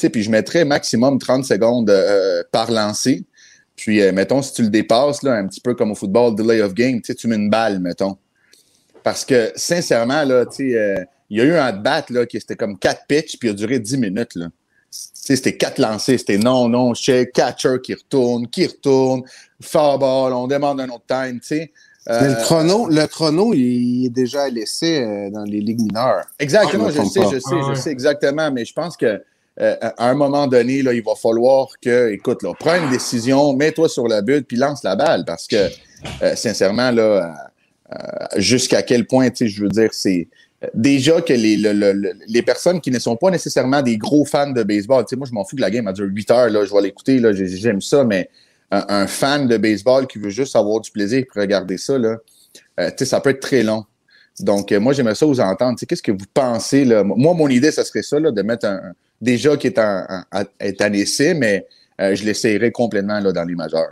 Tu sais, puis je mettrais maximum 30 secondes euh, par lancer. Puis, euh, mettons, si tu le dépasses, là, un petit peu comme au football, delay of game, tu mets une balle, mettons. Parce que, sincèrement, là, tu sais, euh, il y a eu un at-bat, là, qui c'était comme quatre pitches, puis il a duré 10 minutes, là. C'était quatre lancés, c'était non, non, check, catcher qui retourne, qui retourne, ball, on demande un autre time, tu sais. Euh, le chrono, le chrono, il est déjà à l'essai dans les ligues mineures. Exactement, Ah, je sais, je sais, Ah, je ouais. sais exactement, mais je pense que euh, à un moment donné, là, il va falloir que, écoute, là, prends une décision, mets-toi sur la butte, puis lance la balle, parce que, euh, sincèrement, là, euh, jusqu'à quel point, tu sais, je veux dire, c'est déjà que les, le- le- le- les personnes qui ne sont pas nécessairement des gros fans de baseball, tu sais, moi, je m'en fous que la game a duré 8 heures, là, je vais l'écouter, là, j'ai- j'aime ça, mais un, fan de baseball qui veut juste avoir du plaisir pour regarder ça, là, tu sais, ça peut être très long. Donc, moi, j'aimerais ça vous entendre. Qu'est-ce que vous pensez? Là? Moi, mon idée, ça serait ça, là, de mettre un, déjà qui est en, en- est en essai, mais euh, je l'essayerai complètement là, dans les majeurs.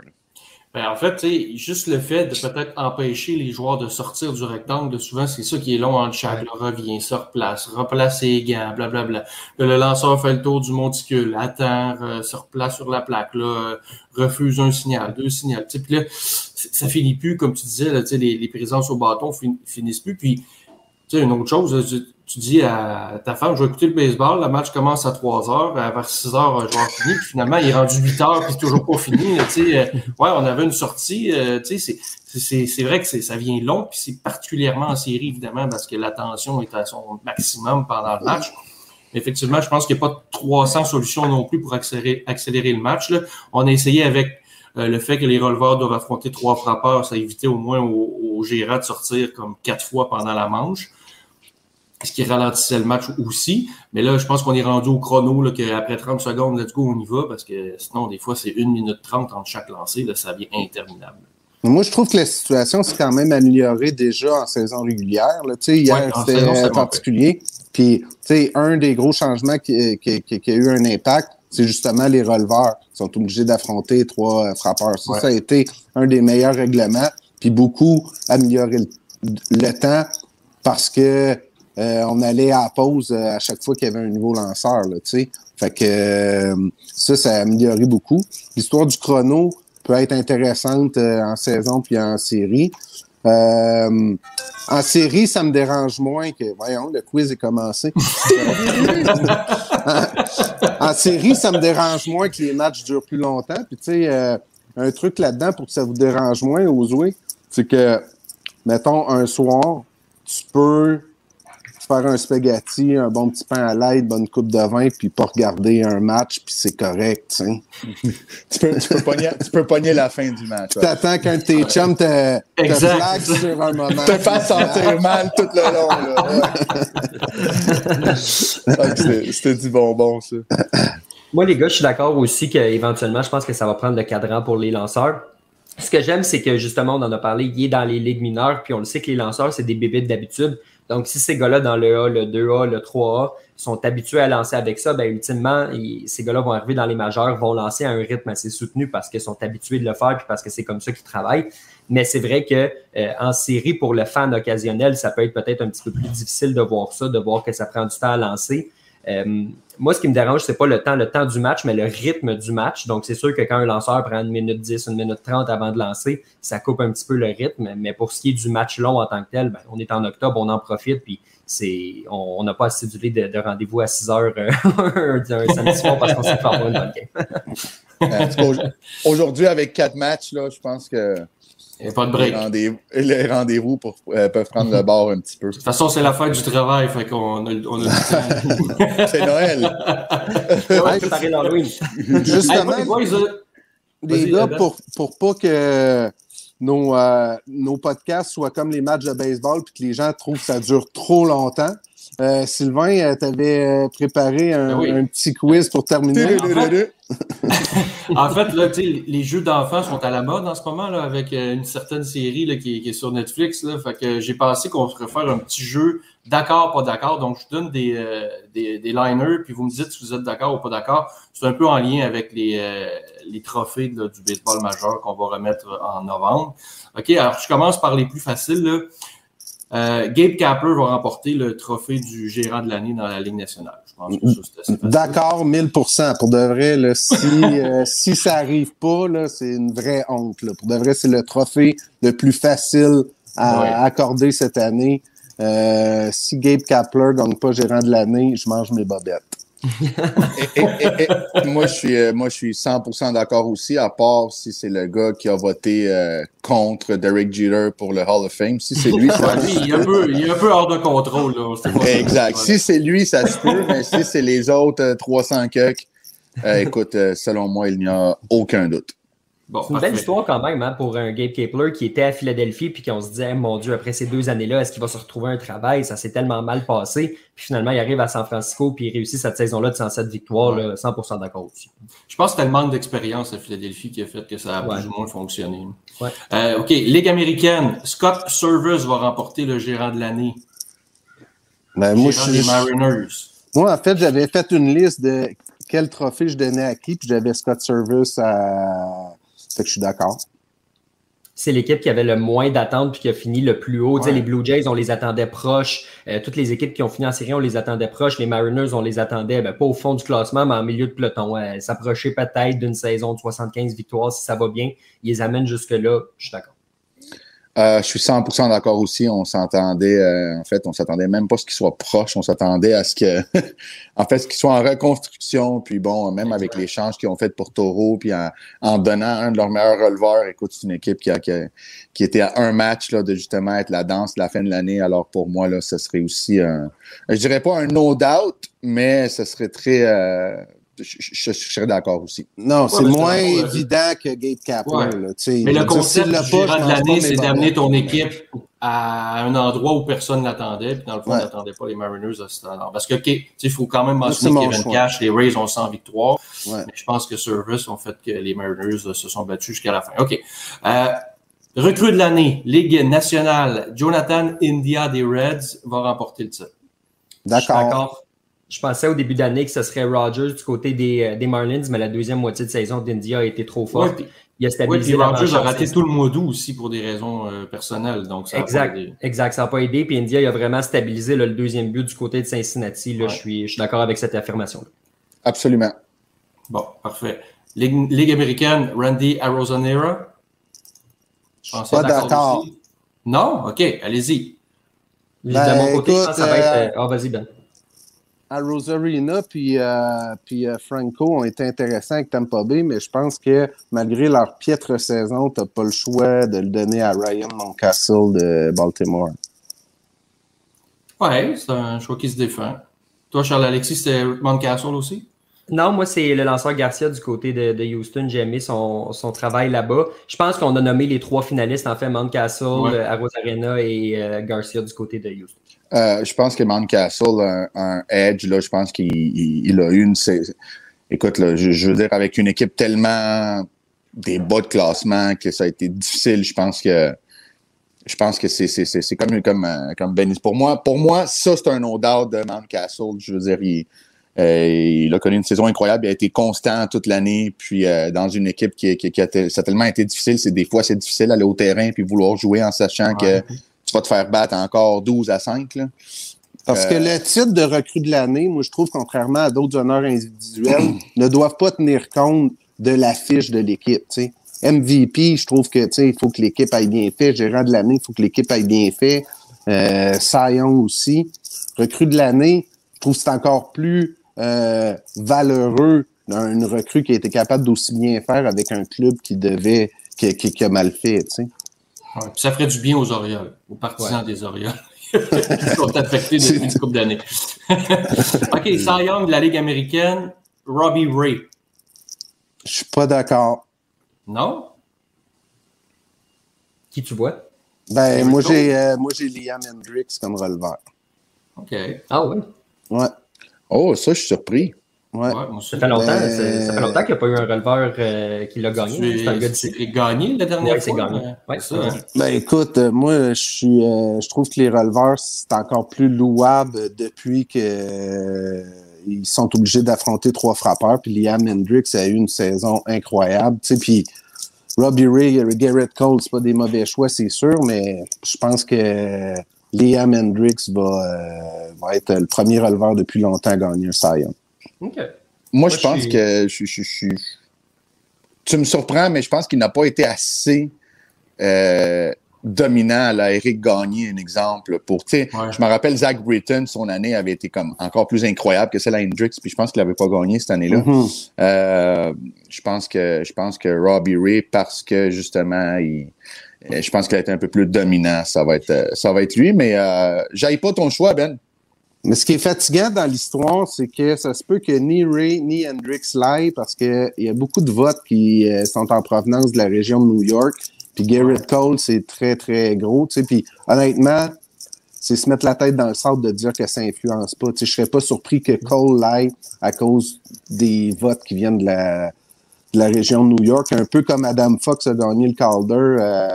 Ben, en fait, juste le fait de peut-être empêcher les joueurs de sortir du rectangle, souvent, c'est ça qui est long entre chaque. Là, revient, se replace, replace ses gants, blablabla. Là, le lanceur fait le tour du monticule, attend, euh, se replace sur la plaque, là, refuse un signal, deux signaux. Puis là, ça finit plus, comme tu disais, là, les, les présences au bâton fin- finissent plus. Puis, tu sais, une autre chose, tu, dis à ta femme, je vais écouter le baseball, le match commence à 3 heures, à vers 6 heures, je vais avoir fini, puis finalement, il est rendu 8 heures, puis toujours pas fini. tu sais, euh, ouais, on avait une sortie, euh, tu sais, c'est- vrai que ça vient long, puis c'est particulièrement en série, évidemment, parce que la tension est à son maximum pendant le match. Effectivement, je pense qu'il n'y a pas 300 solutions non plus pour accélérer, accélérer le match. Là. On a essayé avec euh, le fait que les releveurs doivent affronter trois frappeurs, ça évitait au moins aux, aux gérants de sortir comme quatre fois pendant la manche ce qui ralentissait le match aussi. Mais là, je pense qu'on est rendu au chrono, là, qu'après 30 secondes, let's go, on y va, parce que sinon, des fois, c'est 1 minute 30 entre chaque lancé, là, ça devient interminable. Moi, je trouve que la situation s'est quand même améliorée déjà en saison régulière. Là. Tu sais, Hier, Ouais, en saison, c'était particulier. Puis, tu sais, un des gros changements qui, qui- qui- qui a eu un impact, c'est justement les releveurs qui sont obligés d'affronter trois euh, frappeurs. Ça, Ouais. ça a été un des meilleurs règlements, puis beaucoup amélioré le, le temps parce que euh, on allait à la pause euh, à chaque fois qu'il y avait un nouveau lanceur. Là, tu sais. fait que euh, ça, ça a amélioré beaucoup. L'histoire du chrono peut être intéressante en saison puis en série. Euh, en série, ça me dérange moins que. Voyons, le quiz est commencé. *laughs* en série, ça me dérange moins que les matchs durent plus longtemps. Puis, tu sais, euh, un truc là-dedans pour que ça vous dérange moins aux jouets, c'est que, mettons, un soir, tu peux faire un spaghetti, un bon petit pain à l'ail, bonne coupe de vin, puis pas regarder un match, puis c'est correct, tu peux, tu, peux pogner, tu peux pogner la fin du match. ouais. T'attends qu'un de tes chums te, te sur un moment. Te faire sentir mal tout le long. Ouais. *laughs* C'était- C'était du bonbon, ça. Moi, les gars, je suis d'accord aussi qu'éventuellement, je pense que ça va prendre le cadran pour les lanceurs. Ce que j'aime, c'est que justement, on en a parlé, il est dans les ligues mineures, puis on le sait que les lanceurs, c'est des bébés d'habitude. Donc, si ces gars-là dans le A, le 2A, le 3A sont habitués à lancer avec ça, ben, ultimement, ces gars-là vont arriver dans les majeurs, vont lancer à un rythme assez soutenu parce qu'ils sont habitués de le faire puis parce que c'est comme ça qu'ils travaillent. Mais c'est vrai que euh, en série, pour le fan occasionnel, ça peut être peut-être un petit peu plus difficile de voir ça, de voir que ça prend du temps à lancer. Euh, moi, ce qui me dérange, c'est pas le temps, le temps du match, mais le rythme du match. Donc, c'est sûr que quand un lanceur prend une minute 10, une minute 30 avant de lancer, ça coupe un petit peu le rythme. Mais pour ce qui est du match long en tant que tel, ben, on est en octobre, on en profite, puis on n'a pas assez de, de rendez-vous à 6 heures euh, *laughs* un samedi soir parce qu'on s'est fait avoir une bonne game. Aujourd'hui, avec quatre matchs, je pense que il n'y a pas de break. Les rendez-vous, euh, peuvent prendre le bord un petit peu. De toute façon, c'est la fête du travail, fait qu'on a, on a *laughs* C'est Noël. *laughs* préparer l'Halloween. Justement, les gars, pour, pour pas que nos, euh, nos podcasts soient comme les matchs de baseball puis que les gens trouvent que ça dure trop longtemps, euh, Sylvain, tu avais préparé un, ben un, petit quiz pour terminer. en fait, là, les jeux d'enfants sont à la mode en ce moment là, avec euh, une certaine série là, qui, est sur Netflix. Là, fait que j'ai pensé qu'on ferait faire un petit jeu d'accord, pas d'accord. Donc, je vous donne des, euh, des, des, liners, puis vous me dites si vous êtes d'accord ou pas d'accord. C'est un peu en lien avec les, euh, les trophées du baseball majeur qu'on va remettre en novembre. OK, alors je commence par les plus faciles. Là. Euh, Gabe Kapler va remporter le trophée du gérant de l'année dans la Ligue nationale. D'accord, 1000% Pour de vrai, là, si, *laughs* euh, si ça arrive pas, c'est une vraie honte. Pour de vrai, c'est le trophée le plus facile à accorder cette année. Euh, si Gabe Kapler gagne pas gérant de l'année, je mange mes bobettes moi, je suis, euh, moi, je suis 100% d'accord aussi, à part si c'est le gars qui a voté euh, contre Derek Jeter pour le Hall of Fame. Si c'est lui, ça... il, est un peu, il est un peu hors de contrôle. Là. Exact. Si c'est lui, ça se peut, mais si c'est les autres 300 euh, écoute, selon moi, il n'y a aucun doute c'est une belle histoire quand même hein, pour un Gabe Kapler qui était à Philadelphie puis qu'on se disait, mon Dieu, après ces deux années-là, est-ce qu'il va se retrouver un travail? Ça s'est tellement mal passé. Puis finalement, il arrive à San Francisco puis il réussit cette saison-là de 107 victoires, 100% d'accord aussi. Je pense que c'était le manque d'expérience à Philadelphie qui a fait que ça a plus ou moins fonctionné. Euh, OK, Ligue américaine. Scott Service va remporter le gérant de l'année. Ben, moi, je suis... Mariners. Moi, en fait, j'avais fait une liste de quel trophée je donnais à qui, puis j'avais Scott Service à fait que je suis d'accord. C'est l'équipe qui avait le moins d'attentes puis qui a fini le plus haut. Les Blue Jays, on les attendait proches. Euh, toutes les équipes qui ont fini en série, on les attendait proches. Les Mariners, on les attendait ben, pas au fond du classement, mais en milieu de peloton. S'approcher peut-être d'une saison de 75 victoires si ça va bien. Ils les amènent jusque-là. Je suis d'accord. Euh, je suis 100% d'accord aussi. On s'entendait, euh, en fait, on s'attendait même pas à ce qu'ils soient proches. On s'attendait à ce que, *laughs* en fait, ce qu'ils soient en reconstruction. Puis bon, même avec l'échange qu'ils ont fait pour Taureau, puis en, donnant un de leurs meilleurs releveurs. Écoute, c'est une équipe qui, a, qui, était à un match là, de justement être la danse de la fin de l'année. Alors pour moi, là, ce serait aussi un, je dirais pas un no doubt, mais ce serait très euh, je, serais d'accord aussi. Non, c'est moins évident que Gate Kapler. mais le concept du de l'année, c'est d'amener ton équipe à un endroit où personne n'attendait. Puis dans le fond, on n'attendait pas les Mariners à ce moment Parce que, OK, il faut quand même mentionner Kevin Cash, les Rays ont 100 victoires. Mais je pense que Service ont fait que les Mariners se sont battus jusqu'à la fin. OK. Euh, recrue de l'année, Ligue nationale, Jonathan India des Reds va remporter le titre. D'accord. Je pensais au début d'année que ce serait Rogers du côté des, euh, des, Marlins, mais la deuxième moitié de saison d'India a été trop forte. il a stabilisé ouais, Rogers a raté tout le mois d'août aussi pour des raisons euh, personnelles. Donc ça exact, exact, ça n'a pas aidé. Puis India il a vraiment stabilisé le deuxième but du côté de Cincinnati. Là, je, suis, je suis d'accord avec cette affirmation. -là. Absolument. Bon, parfait. Ligue, américaine, Randy Arozonera. Je pas d'accord. Non? OK, allez-y. Ben, de mon côté, écoute, ça va être. Euh, ah, vas-y, Ben à Rosarina puis, euh, euh, Franco ont été intéressants avec Tampa Bay, mais je pense que malgré leur piètre saison, tu n'as pas le choix de le donner à Ryan Moncastle de Baltimore. Ouais, c'est un choix qui se défend. Toi, Charles-Alexis, c'était Moncastle aussi? Non, moi, c'est le lanceur Garcia du côté de, de Houston. J'ai aimé son, son, travail là-bas. Je pense qu'on a nommé les trois finalistes, en fait, Mountcastle, ouais. Arena et euh, Garcia du côté de Houston. Euh, je pense que Mountcastle a un, edge. Là, je pense qu'il il, a une. Écoute, là, je, je, veux dire, avec une équipe tellement des bas de classement que ça a été difficile, je pense que je pense que c'est, c'est, c'est, c'est comme, comme, euh, comme. Pour moi, pour moi, ça, c'est un no-doubt de Mountcastle. Je veux dire, il, euh, il a connu une saison incroyable. Il a été constant toute l'année. Puis euh, dans une équipe qui, qui, qui a, t- ça a tellement été difficile, c'est des fois c'est difficile d'aller au terrain puis vouloir jouer en sachant que tu vas te faire battre encore 12 à 5. Là. Parce que le titre de recrue de l'année, moi, je trouve, contrairement à d'autres honneurs individuels, *clears throat* ne doivent pas tenir compte de la fiche de l'équipe. MVP, je trouve que il faut que l'équipe aille bien fait. Gérant de l'année, il faut que l'équipe aille bien fait. Euh, aussi. Recrue de l'année, je trouve que c'est encore plus euh, valeureux une recrue qui a été capable d'aussi bien faire avec un club qui devait, qui, qui, qui a mal fait. tu sais. Ouais, puis ça ferait du bien aux Orioles, aux partisans des Orioles. *laughs* qui sont affectés *laughs* depuis une couple d'années. *laughs* OK, Cy Young de la Ligue américaine, Robbie Ray. Je suis pas d'accord. Non? Qui tu vois? Ben, moi, j'ai euh, moi j'ai Liam Hendricks comme releveur. OK. Ah oui. Ouais. Oh, ça, je suis surpris. Ouais. Ouais. Ça fait longtemps, ça fait longtemps qu'il n'y a pas eu un releveur euh, qui l'a gagné. C'est un gars gagné la dernière Ouais, c'est fois. gagné. euh, Ouais, ça, ouais. hein? Ben écoute, euh, moi je suis euh, je trouve que les releveurs, c'est encore plus louable depuis que euh, ils sont obligés d'affronter trois frappeurs. Puis Liam Hendricks a eu une saison incroyable. Tu sais, puis Robbie Ray, Garrett Cole, c'est pas des mauvais choix, c'est sûr, mais je pense que Liam Hendricks va, euh, va être le premier releveur depuis longtemps à gagner un Cy. Moi, Moi, je je pense suis- que je, je- je- je- tu me surprends, mais je pense qu'il n'a pas été assez euh, dominant à la Eric Gagné, un exemple. Pour, Ouais. Je me rappelle Zach Britton, son année avait été comme encore plus incroyable que celle à Hendricks, puis je pense qu'il n'avait pas gagné cette année-là. Mhm. Euh, je pense que je pense que Robbie Ray, parce que justement, il, euh, je pense qu'il a été un peu plus dominant, ça va être, euh, ça va être lui, mais euh, j'aille pas ton choix, Ben. Mais ce qui est fatigant dans l'histoire, c'est que ça se peut que ni Ray ni Hendrix l'aillent parce qu'il y a beaucoup de votes qui euh, sont en provenance de la région de New York. Puis Garrett Cole, c'est très, très gros. Tu sais, puis honnêtement, c'est se mettre la tête dans le sable de dire que ça influence pas. Tu sais, je serais pas surpris que Cole l'aille à cause des votes qui viennent de la, de la région de New York. Un peu comme Adam Fox a gagné le Calder euh,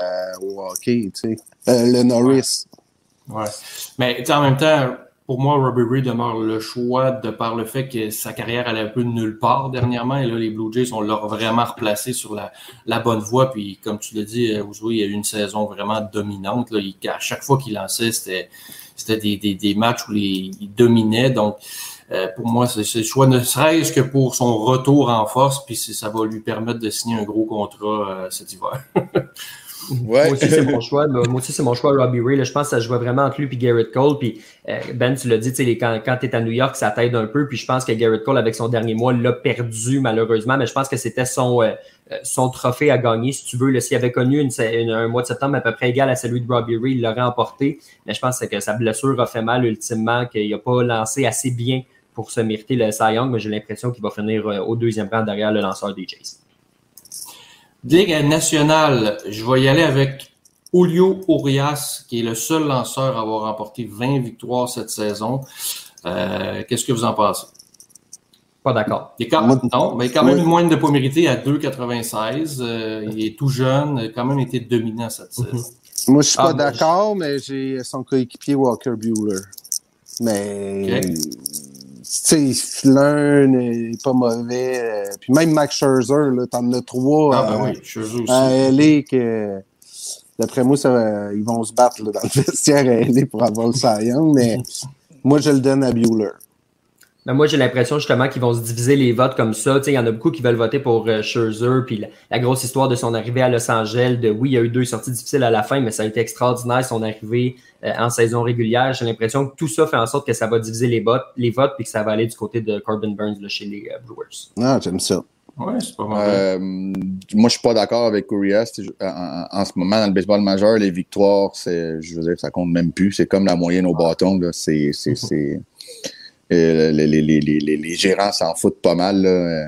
au hockey, tu sais. Euh, le Norris. Ouais. Mais en même temps, pour moi, Robbie Ray demeure le choix de par le fait que sa carrière allait un peu nulle part dernièrement. Et là, les Blue Jays, on l'a vraiment replacé sur la, la bonne voie. Puis, comme tu l'as dit, Ouzoué, il y a eu une saison vraiment dominante. Là. À chaque fois qu'il lançait, c'était des, des, des matchs où il dominait. Donc, euh, pour moi, c'est c'est le choix, ne serait-ce que pour son retour en force. Puis, ça va lui permettre de signer un gros contrat euh, cet hiver. *laughs* Ouais. Moi aussi, c'est mon *laughs* choix. Moi aussi, c'est mon choix, Robbie Ray. Là, je pense que ça se voit vraiment entre lui et Garrett Cole. Puis, euh, ben, tu l'as dit, tu sais, les- quand, quand tu es à New York, ça t'aide un peu. Puis, je pense que Garrett Cole, avec son dernier mois, l'a perdu malheureusement. Mais je pense que c'était son, euh, euh, son trophée à gagner, si tu veux. là. S'il avait connu une, une- un mois de septembre à peu près égal à celui de Robbie Ray, il l'aurait emporté. Mais je pense que sa blessure a fait mal ultimement, qu'il n'a pas lancé assez bien pour se mériter le Cy Young. Mais j'ai l'impression qu'il va finir euh, au deuxième rang derrière le lanceur des Jays. Ligue nationale, je vais y aller avec Julio Urias, qui est le seul lanceur à avoir remporté 20 victoires cette saison. Euh, Qu'est-ce que vous en pensez? Pas d'accord. Il est quand, non, mais quand même Oui. une moyenne de pas mérité à 2,96. Euh, il est tout jeune, il a quand même été dominant cette Mhm. saison. Moi, je suis Ah, pas ben, d'accord, mais j'ai son coéquipier Walker Bueller. Mais. Fleur n'est pas mauvais. euh, Puis même Max Scherzer, là, t'en as trois Ah, ben à- oui, je joue aussi. à LA que, d'après moi, ça, va- ils vont se battre là, dans le *laughs* vestiaire à LA pour avoir le Young, mais *laughs* moi, je le donne à Bueller. Mais moi, j'ai l'impression justement qu'ils vont se diviser les votes comme ça. Tu sais, Il y en a beaucoup qui veulent voter pour euh, Scherzer. Puis la, la grosse histoire de son arrivée à Los Angeles, de oui, il y a eu deux sorties difficiles à la fin, mais ça a été extraordinaire son arrivée euh, en saison régulière. J'ai l'impression que tout ça fait en sorte que ça va diviser les votes, les votes puis que ça va aller du côté de Corbin Burns là, chez les euh, Brewers. Ah, j'aime ça. Ouais, c'est pas. Euh, moi, je suis pas d'accord avec Urias. En, en- en ce moment, dans le baseball majeur, les victoires, c'est, je veux dire, ça compte même plus. C'est comme la moyenne au bâton. Là. C'est, c'est, c'est, *laughs* les, les, les, les, les- gérants s'en foutent pas mal. Là. Euh,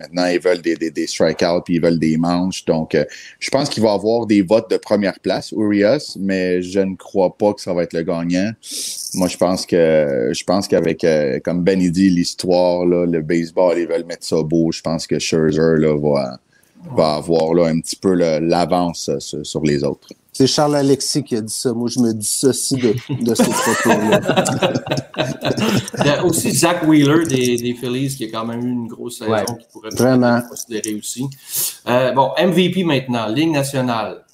Maintenant, ils veulent des, des, des strikeouts puis ils veulent des manches. Donc, euh, je pense qu'il va avoir des votes de première place, Urias, mais je ne crois pas que ça va être le gagnant. Moi, je pense que je pense qu'avec, euh, comme Ben il dit, l'histoire, le baseball, ils veulent mettre ça beau. Je pense que Scherzer là, va, va avoir là, un petit peu l'avance euh, sur, sur les autres. C'est Charles Alexis qui a dit ça. Moi, je me dissocie de, de ce propos-là. *laughs* Il y a aussi Zach Wheeler des, des Phillies qui a quand même eu une grosse saison Ouais. qui pourrait Vraiment. être considérée aussi. Euh, bon, MVP maintenant, Ligue nationale.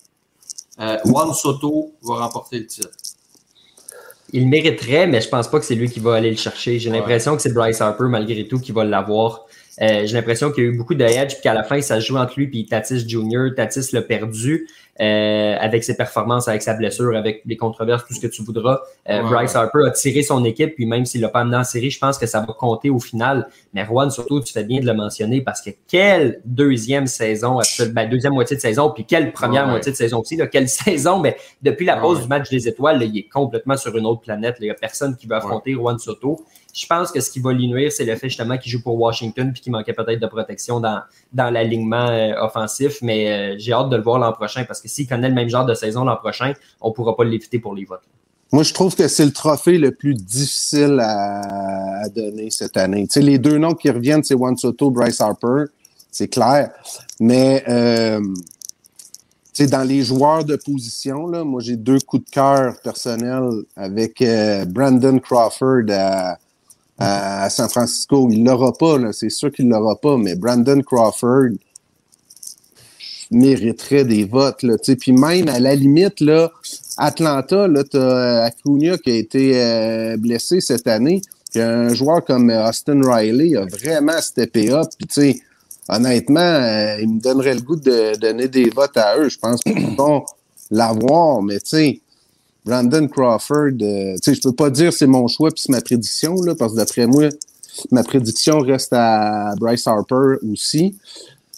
Euh, Juan Soto va remporter le titre. Il le mériterait, mais je pense pas que c'est lui qui va aller le chercher. J'ai Ouais. l'impression que c'est Bryce Harper, malgré tout, qui va l'avoir. Euh, J'ai l'impression qu'il y a eu beaucoup de edge, puis qu'à la fin, ça se joue entre lui et Tatis Jr. Tatis l'a perdu euh, avec ses performances, avec sa blessure, avec les controverses, tout ce que tu voudras. Euh. Bryce Harper a tiré son équipe, puis même s'il l'a pas amené en série, je pense que ça va compter au final. Mais Juan, surtout, tu fais bien de le mentionner parce que quelle deuxième saison, ben, deuxième moitié de saison, puis quelle première moitié de saison aussi, là, quelle *laughs* saison, mais depuis la pause du match des étoiles, là, il est complètement sur une autre planète. là. Il n'y a personne qui veut affronter Juan Soto. Je pense que ce qui va lui nuire, c'est le fait justement qu'il joue pour Washington puis qu'il manquait peut-être de protection dans, dans l'alignement euh, offensif. Mais euh, j'ai hâte de le voir l'an prochain parce que s'il connaît le même genre de saison l'an prochain, on ne pourra pas l'éviter pour les votes. Moi, je trouve que c'est le trophée le plus difficile à, donner cette année. Les deux noms qui reviennent, c'est Juan Soto, Bryce Harper, c'est clair. Mais euh, dans les joueurs de position, moi, j'ai deux coups de cœur personnels avec euh, Brandon Crawford à, à San Francisco. Il l'aura pas, c'est sûr qu'il l'aura pas, mais Brandon Crawford mériterait des votes. Là, puis même à la limite, là, Atlanta, là, as Acuna qui a été euh, blessé cette année. Puis un joueur comme euh, Austin Riley a vraiment steppé up. Puis, tu sais, honnêtement, euh, il me donnerait le goût de donner des votes à eux. Je pense qu'ils vont l'avoir, mais tu sais, Brandon Crawford, euh, tu sais, je peux pas dire c'est mon choix puis c'est ma prédiction, là, parce que d'après moi, ma prédiction reste à Bryce Harper aussi.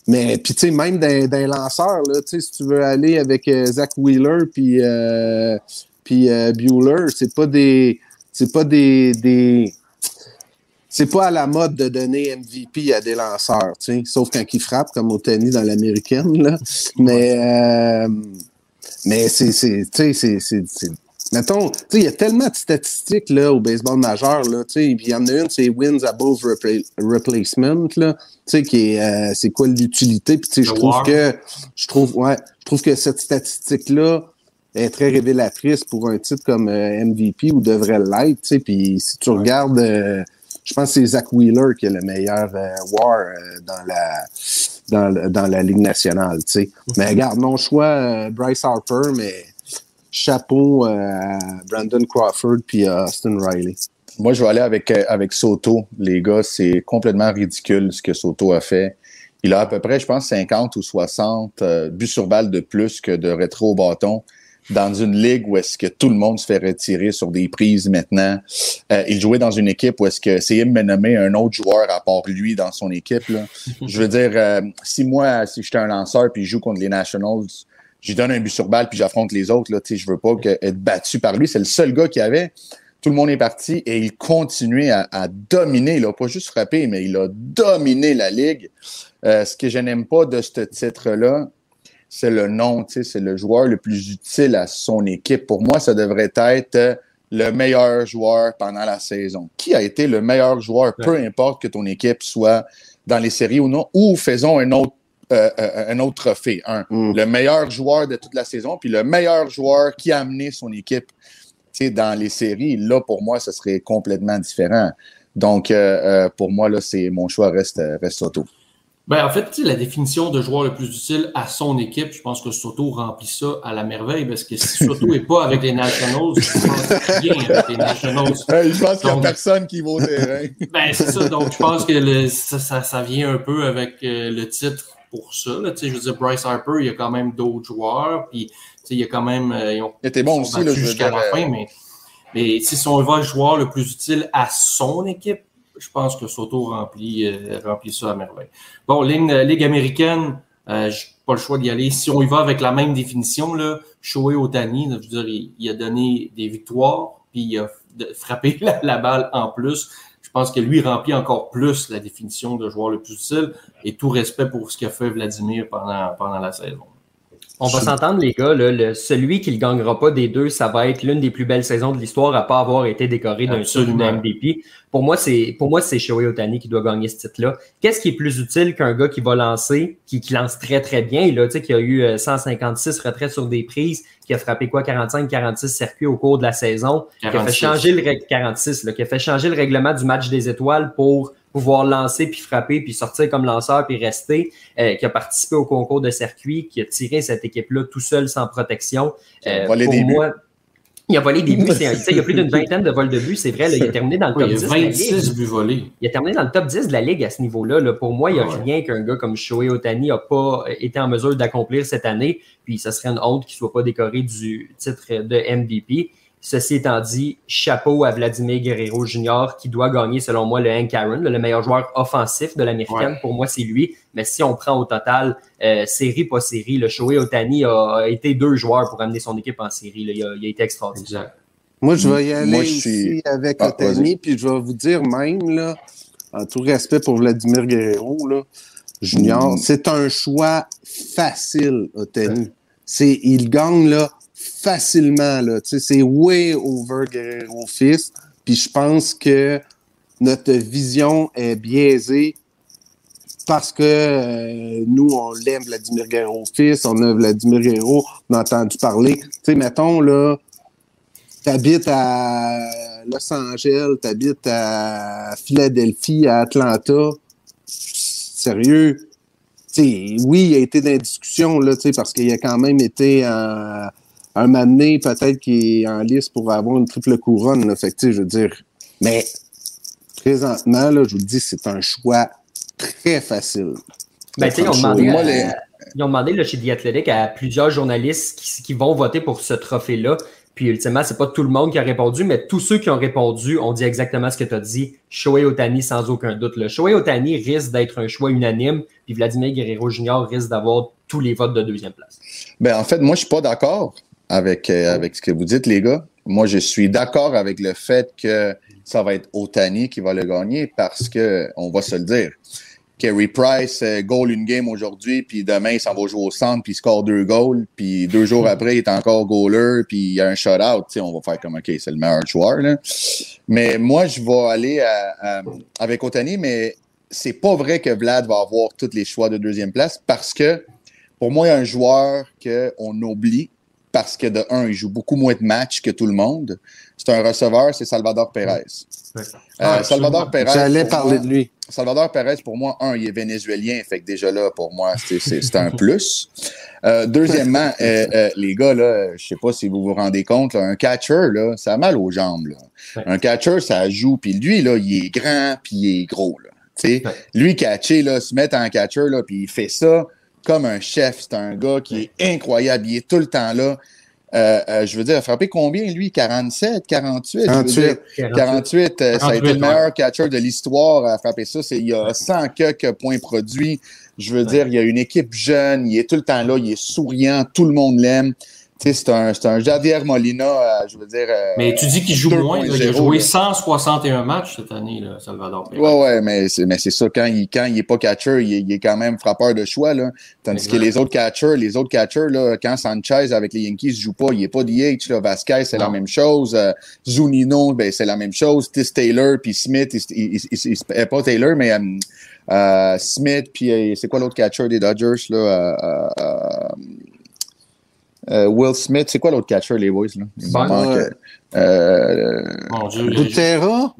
Mais puis tu sais, même d'un lanceur, là, tu sais, si tu veux aller avec euh, Zach Wheeler puis euh, puis euh, Bueller, c'est pas des c'est pas des, c'est pas à la mode de donner MVP à des lanceurs, tu sais, sauf quand ils frappent comme au tennis dans l'américaine là. Mais mais c'est c'est tu sais c'est Mettons, tu sais, il y a tellement de statistiques là, au baseball majeur, là, tu sais, puis il y en a une, c'est wins above repla- replacement, là, tu sais, qui est, euh, c'est quoi l'utilité, puis tu sais, je trouve que, je trouve, ouais, je trouve que cette statistique-là est très révélatrice pour un titre comme euh, MVP ou devrait l'être, tu sais, puis si tu regardes, euh, je pense que c'est Zach Wheeler qui est le meilleur euh, WAR dans la dans, la Ligue nationale, tu sais. Mais regarde, mon choix, euh, Bryce Harper, mais chapeau euh, à Brandon Crawford puis à Austin Riley. Moi, je vais aller avec, euh, avec Soto. Les gars, c'est complètement ridicule ce que Soto a fait. Il a à peu près, je pense, 50 ou 60 euh, buts sur balle de plus que de rétro au bâton dans une ligue où est-ce que tout le monde se fait retirer sur des prises maintenant. Euh, il jouait dans une équipe où est-ce que c'est me nommer un autre joueur à part lui dans son équipe. Là. *laughs* je veux dire, euh, si moi, si j'étais un lanceur puis je joue contre les Nationals, je lui donne un but sur balle puis j'affronte les autres. Là, je veux pas que, être battu par lui. C'est le seul gars qui avait. Tout le monde est parti et il continuait à, à dominer, là, pas juste frapper, mais il a dominé la ligue. Euh, ce que je n'aime pas de ce titre-là, c'est le nom, c'est le joueur le plus utile à son équipe. Pour moi, ça devrait être euh, le meilleur joueur pendant la saison. Qui a été le meilleur joueur, peu importe que ton équipe soit dans les séries ou non, ou faisons un autre, euh, euh, un autre trophée. Un, Mm. le meilleur joueur de toute la saison, puis le meilleur joueur qui a amené son équipe dans les séries. Là, pour moi, ce serait complètement différent. Donc, euh, pour moi, là, c'est mon choix reste, reste Soto. Ben, en fait, tu sais, la définition de joueur le plus utile à son équipe, je pense que Soto remplit ça à la merveille parce que si Soto n'est pas avec les Nationals, je pense bien avec les Nationals. *laughs* Euh, je pense qu'il n'y a personne qui va au terrain. *laughs* Ben, c'est ça. Donc, je pense que le- ça, ça, ça vient un peu avec euh, le titre pour ça. Là. Je veux dire, Bryce Harper, il y a quand même d'autres joueurs. Puis, il y a quand même. euh, ils ont, était bon ils aussi, jusqu'à la euh, fin. Mais, mais si on va le joueur le plus utile à son équipe, je pense que Soto remplit, euh, remplit ça à merveille. Bon, Ligue, Ligue américaine, euh, j'ai pas le choix d'y aller. Si on y va avec la même définition, là, Shohei Otani, je veux dire, il, a donné des victoires, puis il a frappé *laughs* la, la balle en plus. Je pense que lui remplit encore plus la définition de joueur le plus utile et tout respect pour ce qu'a fait Vladimir pendant, pendant la saison. On va s'entendre, les gars. Là, le, celui qui ne le gagnera pas des deux, ça va être l'une des plus belles saisons de l'histoire à pas avoir été décoré d'un Absolument. MVP. Pour moi, c'est pour moi c'est Shohei Otani qui doit gagner ce titre-là. Qu'est-ce qui est plus utile qu'un gars qui va lancer, qui, qui lance très très bien, là, tu sais, qui a eu euh, 156 retraits sur des prises, qui a frappé quoi 45-46 circuits au cours de la saison, qui a fait 46. changer le règ- 46, là, qui a fait changer le règlement du match des étoiles pour pouvoir lancer puis frapper puis sortir comme lanceur puis rester, euh, qui a participé au concours de circuit, qui a tiré cette équipe-là tout seul sans protection. Euh, volé pour des buts. moi, il a volé des buts. il y a plus d'une *laughs* vingtaine de vols de buts, c'est vrai. là, il a terminé dans le Oui, top il y 10 a de la Ligue. 26 buts volés. Il a terminé dans le top 10 de la Ligue à ce niveau-là. là. Pour moi, il n'y a ouais. rien qu'un gars comme Shohei Otani n'a pas été en mesure d'accomplir cette année. Puis ce serait une honte qu'il ne soit pas décoré du titre de MVP. Ceci étant dit, chapeau à Vladimir Guerrero Jr. qui doit gagner, selon moi, le Hank Aaron, le meilleur joueur offensif de l'américaine. Ouais. Pour moi, c'est lui. Mais si on prend au total euh, série, pas série, le Shohei Otani a, a été deux joueurs pour amener son équipe en série. là. Il, a, il a été extraordinaire. Exact. Moi, je vais y aller Moi, je aussi suis- avec Ah, Otani, puis je vais vous dire même, là, en tout respect pour Vladimir Guerrero, là, Junior, Mm. c'est un choix facile, Otani. C'est, il gagne là, facilement. Là, c'est way over Guerrero fils. Puis je pense que notre vision est biaisée parce que euh, nous, on l'aime, Vladimir Guerrero fils, on a Vladimir Guerrero, on a entendu parler. Tu sais, mettons, là, t'habites à Los Angeles, t'habites à Philadelphie, à Atlanta. Sérieux? Tu sais, oui, il a été dans la discussion, là, parce qu'il a quand même été un, un donné, peut-être qu'il est en liste pour avoir une triple couronne. Là, fait que, je veux dire, mais présentement, là, je vous le dis, c'est un choix très facile. Ben, ils ont demandé, moi, les- ils ont demandé là, chez The Athletic à plusieurs journalistes qui, qui vont voter pour ce trophée-là. Puis, ultimement, c'est pas tout le monde qui a répondu, mais tous ceux qui ont répondu ont dit exactement ce que tu as dit. Shohei Otani, sans aucun doute. Le Shohei Otani risque d'être un choix unanime, puis Vladimir Guerrero Jr. risque d'avoir tous les votes de deuxième place. Ben, en fait, moi, je suis pas d'accord avec, euh, avec ce que vous dites, les gars. Moi, je suis d'accord avec le fait que ça va être Otani qui va le gagner parce que, on va se le dire, Kerry Price euh, goal une game aujourd'hui, puis demain, il s'en va jouer au centre, puis il score deux goals, puis deux jours après, il est encore goaler, puis il y a un shutout. On va faire comme, OK, c'est le meilleur joueur. Là. Mais moi, je vais aller à- à- avec Otani, mais c'est pas vrai que Vlad va avoir tous les choix de deuxième place parce que pour moi, il y a un joueur qu'on oublie parce que de un, il joue beaucoup moins de matchs que tout le monde. C'est un receveur, c'est Salvador Perez. Ouais. Euh, Ah, Salvador. Perez. J'allais pour parler moi- de lui. Salvador Perez, pour moi, un, il est vénézuélien, fait que déjà là, pour moi, c'est- un plus. Euh, deuxièmement, *laughs* euh, euh, les gars, là, je sais pas si vous vous rendez compte, là, un catcher, là, ça a mal aux jambes. Là. Ouais. Un catcher, ça joue, puis lui, là, il est grand, puis il est gros. Là. Ouais. Lui, catcher, là, se mettre en catcher, là, puis il fait ça comme un chef. C'est un gars qui est incroyable, il est tout le temps là. Euh, euh, je veux dire, frappé combien, lui? 47, 48? je veux 48. dire. 48, euh, ça a été 48, le meilleur catcher de l'histoire à frapper ça. C'est, il y a 100 quelques points produits. Je veux dire, il y a une équipe jeune, il est tout le temps là, il est souriant, tout le monde l'aime. Tu sais, c'est un, c'est un Javier Molina, euh, je veux dire. euh, Mais tu dis qu'il joue moins. là. Il a 2.0, joué là. 161 matchs cette année, là, Salvador Perez. Ouais, ouais, mais c'est, mais c'est ça, quand il, quand il est pas catcher, il est, il est quand même frappeur de choix, là. Tandis que les autres catchers, les autres catchers, là, quand Sanchez avec les Yankees joue pas, il est pas DH, là. Vasquez, c'est la même chose. Euh, Zunino, ben, c'est la même chose. Tis Taylor, puis Smith, il, il, il- il- il- euh, pas Taylor, mais, Smith, puis c'est quoi l'autre catcher des Dodgers, là? Euh, euh, euh, euh, Will Smith, c'est quoi l'autre catcher, les boys, là? Il Bon, manque, euh. Butera?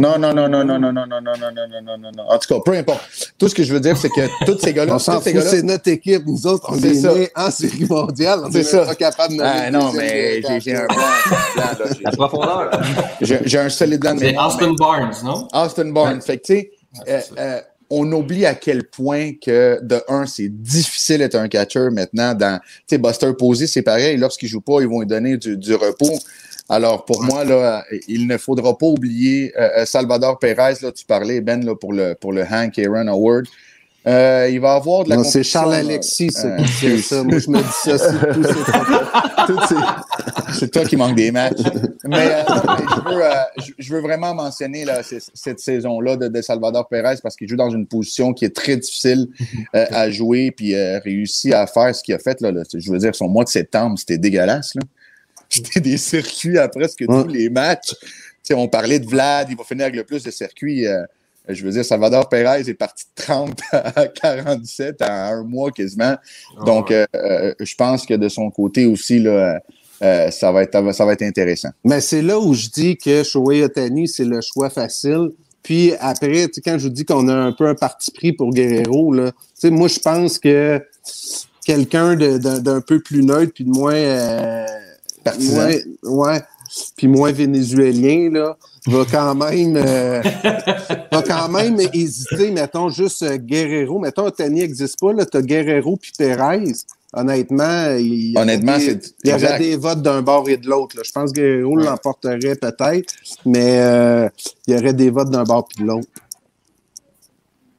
Non, non, non, non, non, non, non, non, non, non, non, non, non, non, non. En tout cas, peu importe. Tout ce que je veux dire, c'est que tous ces gars-là, c'est notre équipe. Nous autres, on est, nés en série mondiale. On C'est est ça. même pas capable de Ah non, mais j'ai un plan. La profondeur. J'ai- un solide de C'est Austin Barnes, non? Austin Barnes. Fait que, tu sais, On oublie à quel point que, de un, c'est difficile d'être un catcher maintenant. Dans, Buster Posey, c'est pareil. Lorsqu'il joue pas, ils vont lui donner du, du repos. Alors, pour moi, là, il ne faudra pas oublier euh, euh, Salvador Perez. Là, tu parlais, Ben, là, pour le, pour le Hank Aaron Award. Euh, il va avoir de la Non, c'est Charles. Alexis, Euh, qui ça. Moi, je me dissocie de tous ces C'est toi qui manque des matchs. Mais, euh, *laughs* mais je, veux, je- je veux vraiment mentionner là, cette saison-là de, de Salvador Perez parce qu'il joue dans une position qui est très difficile à jouer puis réussit à faire ce qu'il a fait. Là, là. Je veux dire, son mois de septembre, c'était dégueulasse. C'était des circuits à presque Ouais. tous les matchs. On parlait de Vlad, il va finir avec le plus de circuits. Euh, je veux dire, Salvador Perez est parti de 30 *laughs* à 47 en un mois quasiment. Donc, euh, euh, je pense que de son côté aussi, là, euh, ça, va être, ça va être intéressant. Mais c'est là où je dis que Shohei Otani, c'est le choix facile. Puis après, tu sais, quand je vous dis qu'on a un peu un parti pris pour Guerrero, là, tu sais, moi, je pense que quelqu'un d'un d'un peu plus neutre puis de moins, euh, Partisan. moins ouais, puis moins vénézuélien, là, va quand même euh, va quand même hésiter, mettons, juste euh, Guerrero. Mettons, Otani n'existe pas, là, t'as Guerrero puis Perez. Honnêtement, il y aurait Honnêtement, des- il y aurait exact. des votes d'un bord et de l'autre. là. Je pense que Guerrero Ouais. l'emporterait peut-être, mais euh, il y aurait des votes d'un bord puis de l'autre.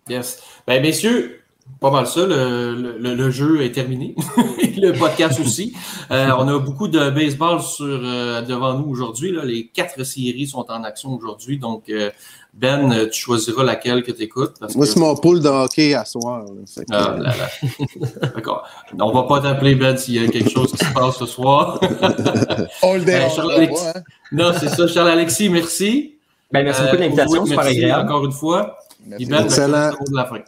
Yes. Ben, messieurs, pas mal ça. Le, le- le jeu est terminé. *laughs* le podcast aussi. Euh, on a beaucoup de baseball sur, euh, devant nous aujourd'hui. là. Les quatre séries sont en action aujourd'hui. Donc, euh, Ben, euh, tu choisiras laquelle que tu écoutes. Moi, c'est mon pool de hockey à soir. Ah là là. *laughs* D'accord. On va pas t'appeler Ben s'il y a quelque chose qui se passe ce soir. *laughs* On le pas, hein? non, c'est ça. Charles-Alexis, merci. Ben, merci beaucoup de Euh, l'invitation, super agréable. Encore une fois. Merci Ben. Excellent. ben, c'est de la fin.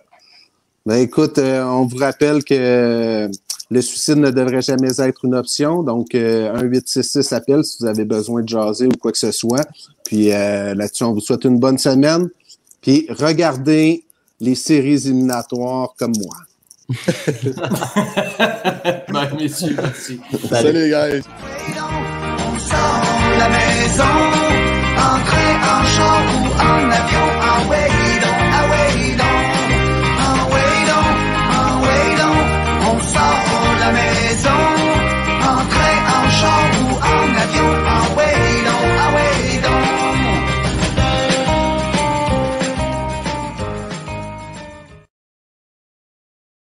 Ben écoute, euh, on vous rappelle que euh, le suicide ne devrait jamais être une option. Donc, euh, 1-866 appel si vous avez besoin de jaser ou quoi que ce soit. Puis euh, là-dessus, on vous souhaite une bonne semaine. Puis regardez les séries éliminatoires comme moi. *laughs* Ben, messieurs, merci. Salut, guys. On sort la maison, entrer en chambre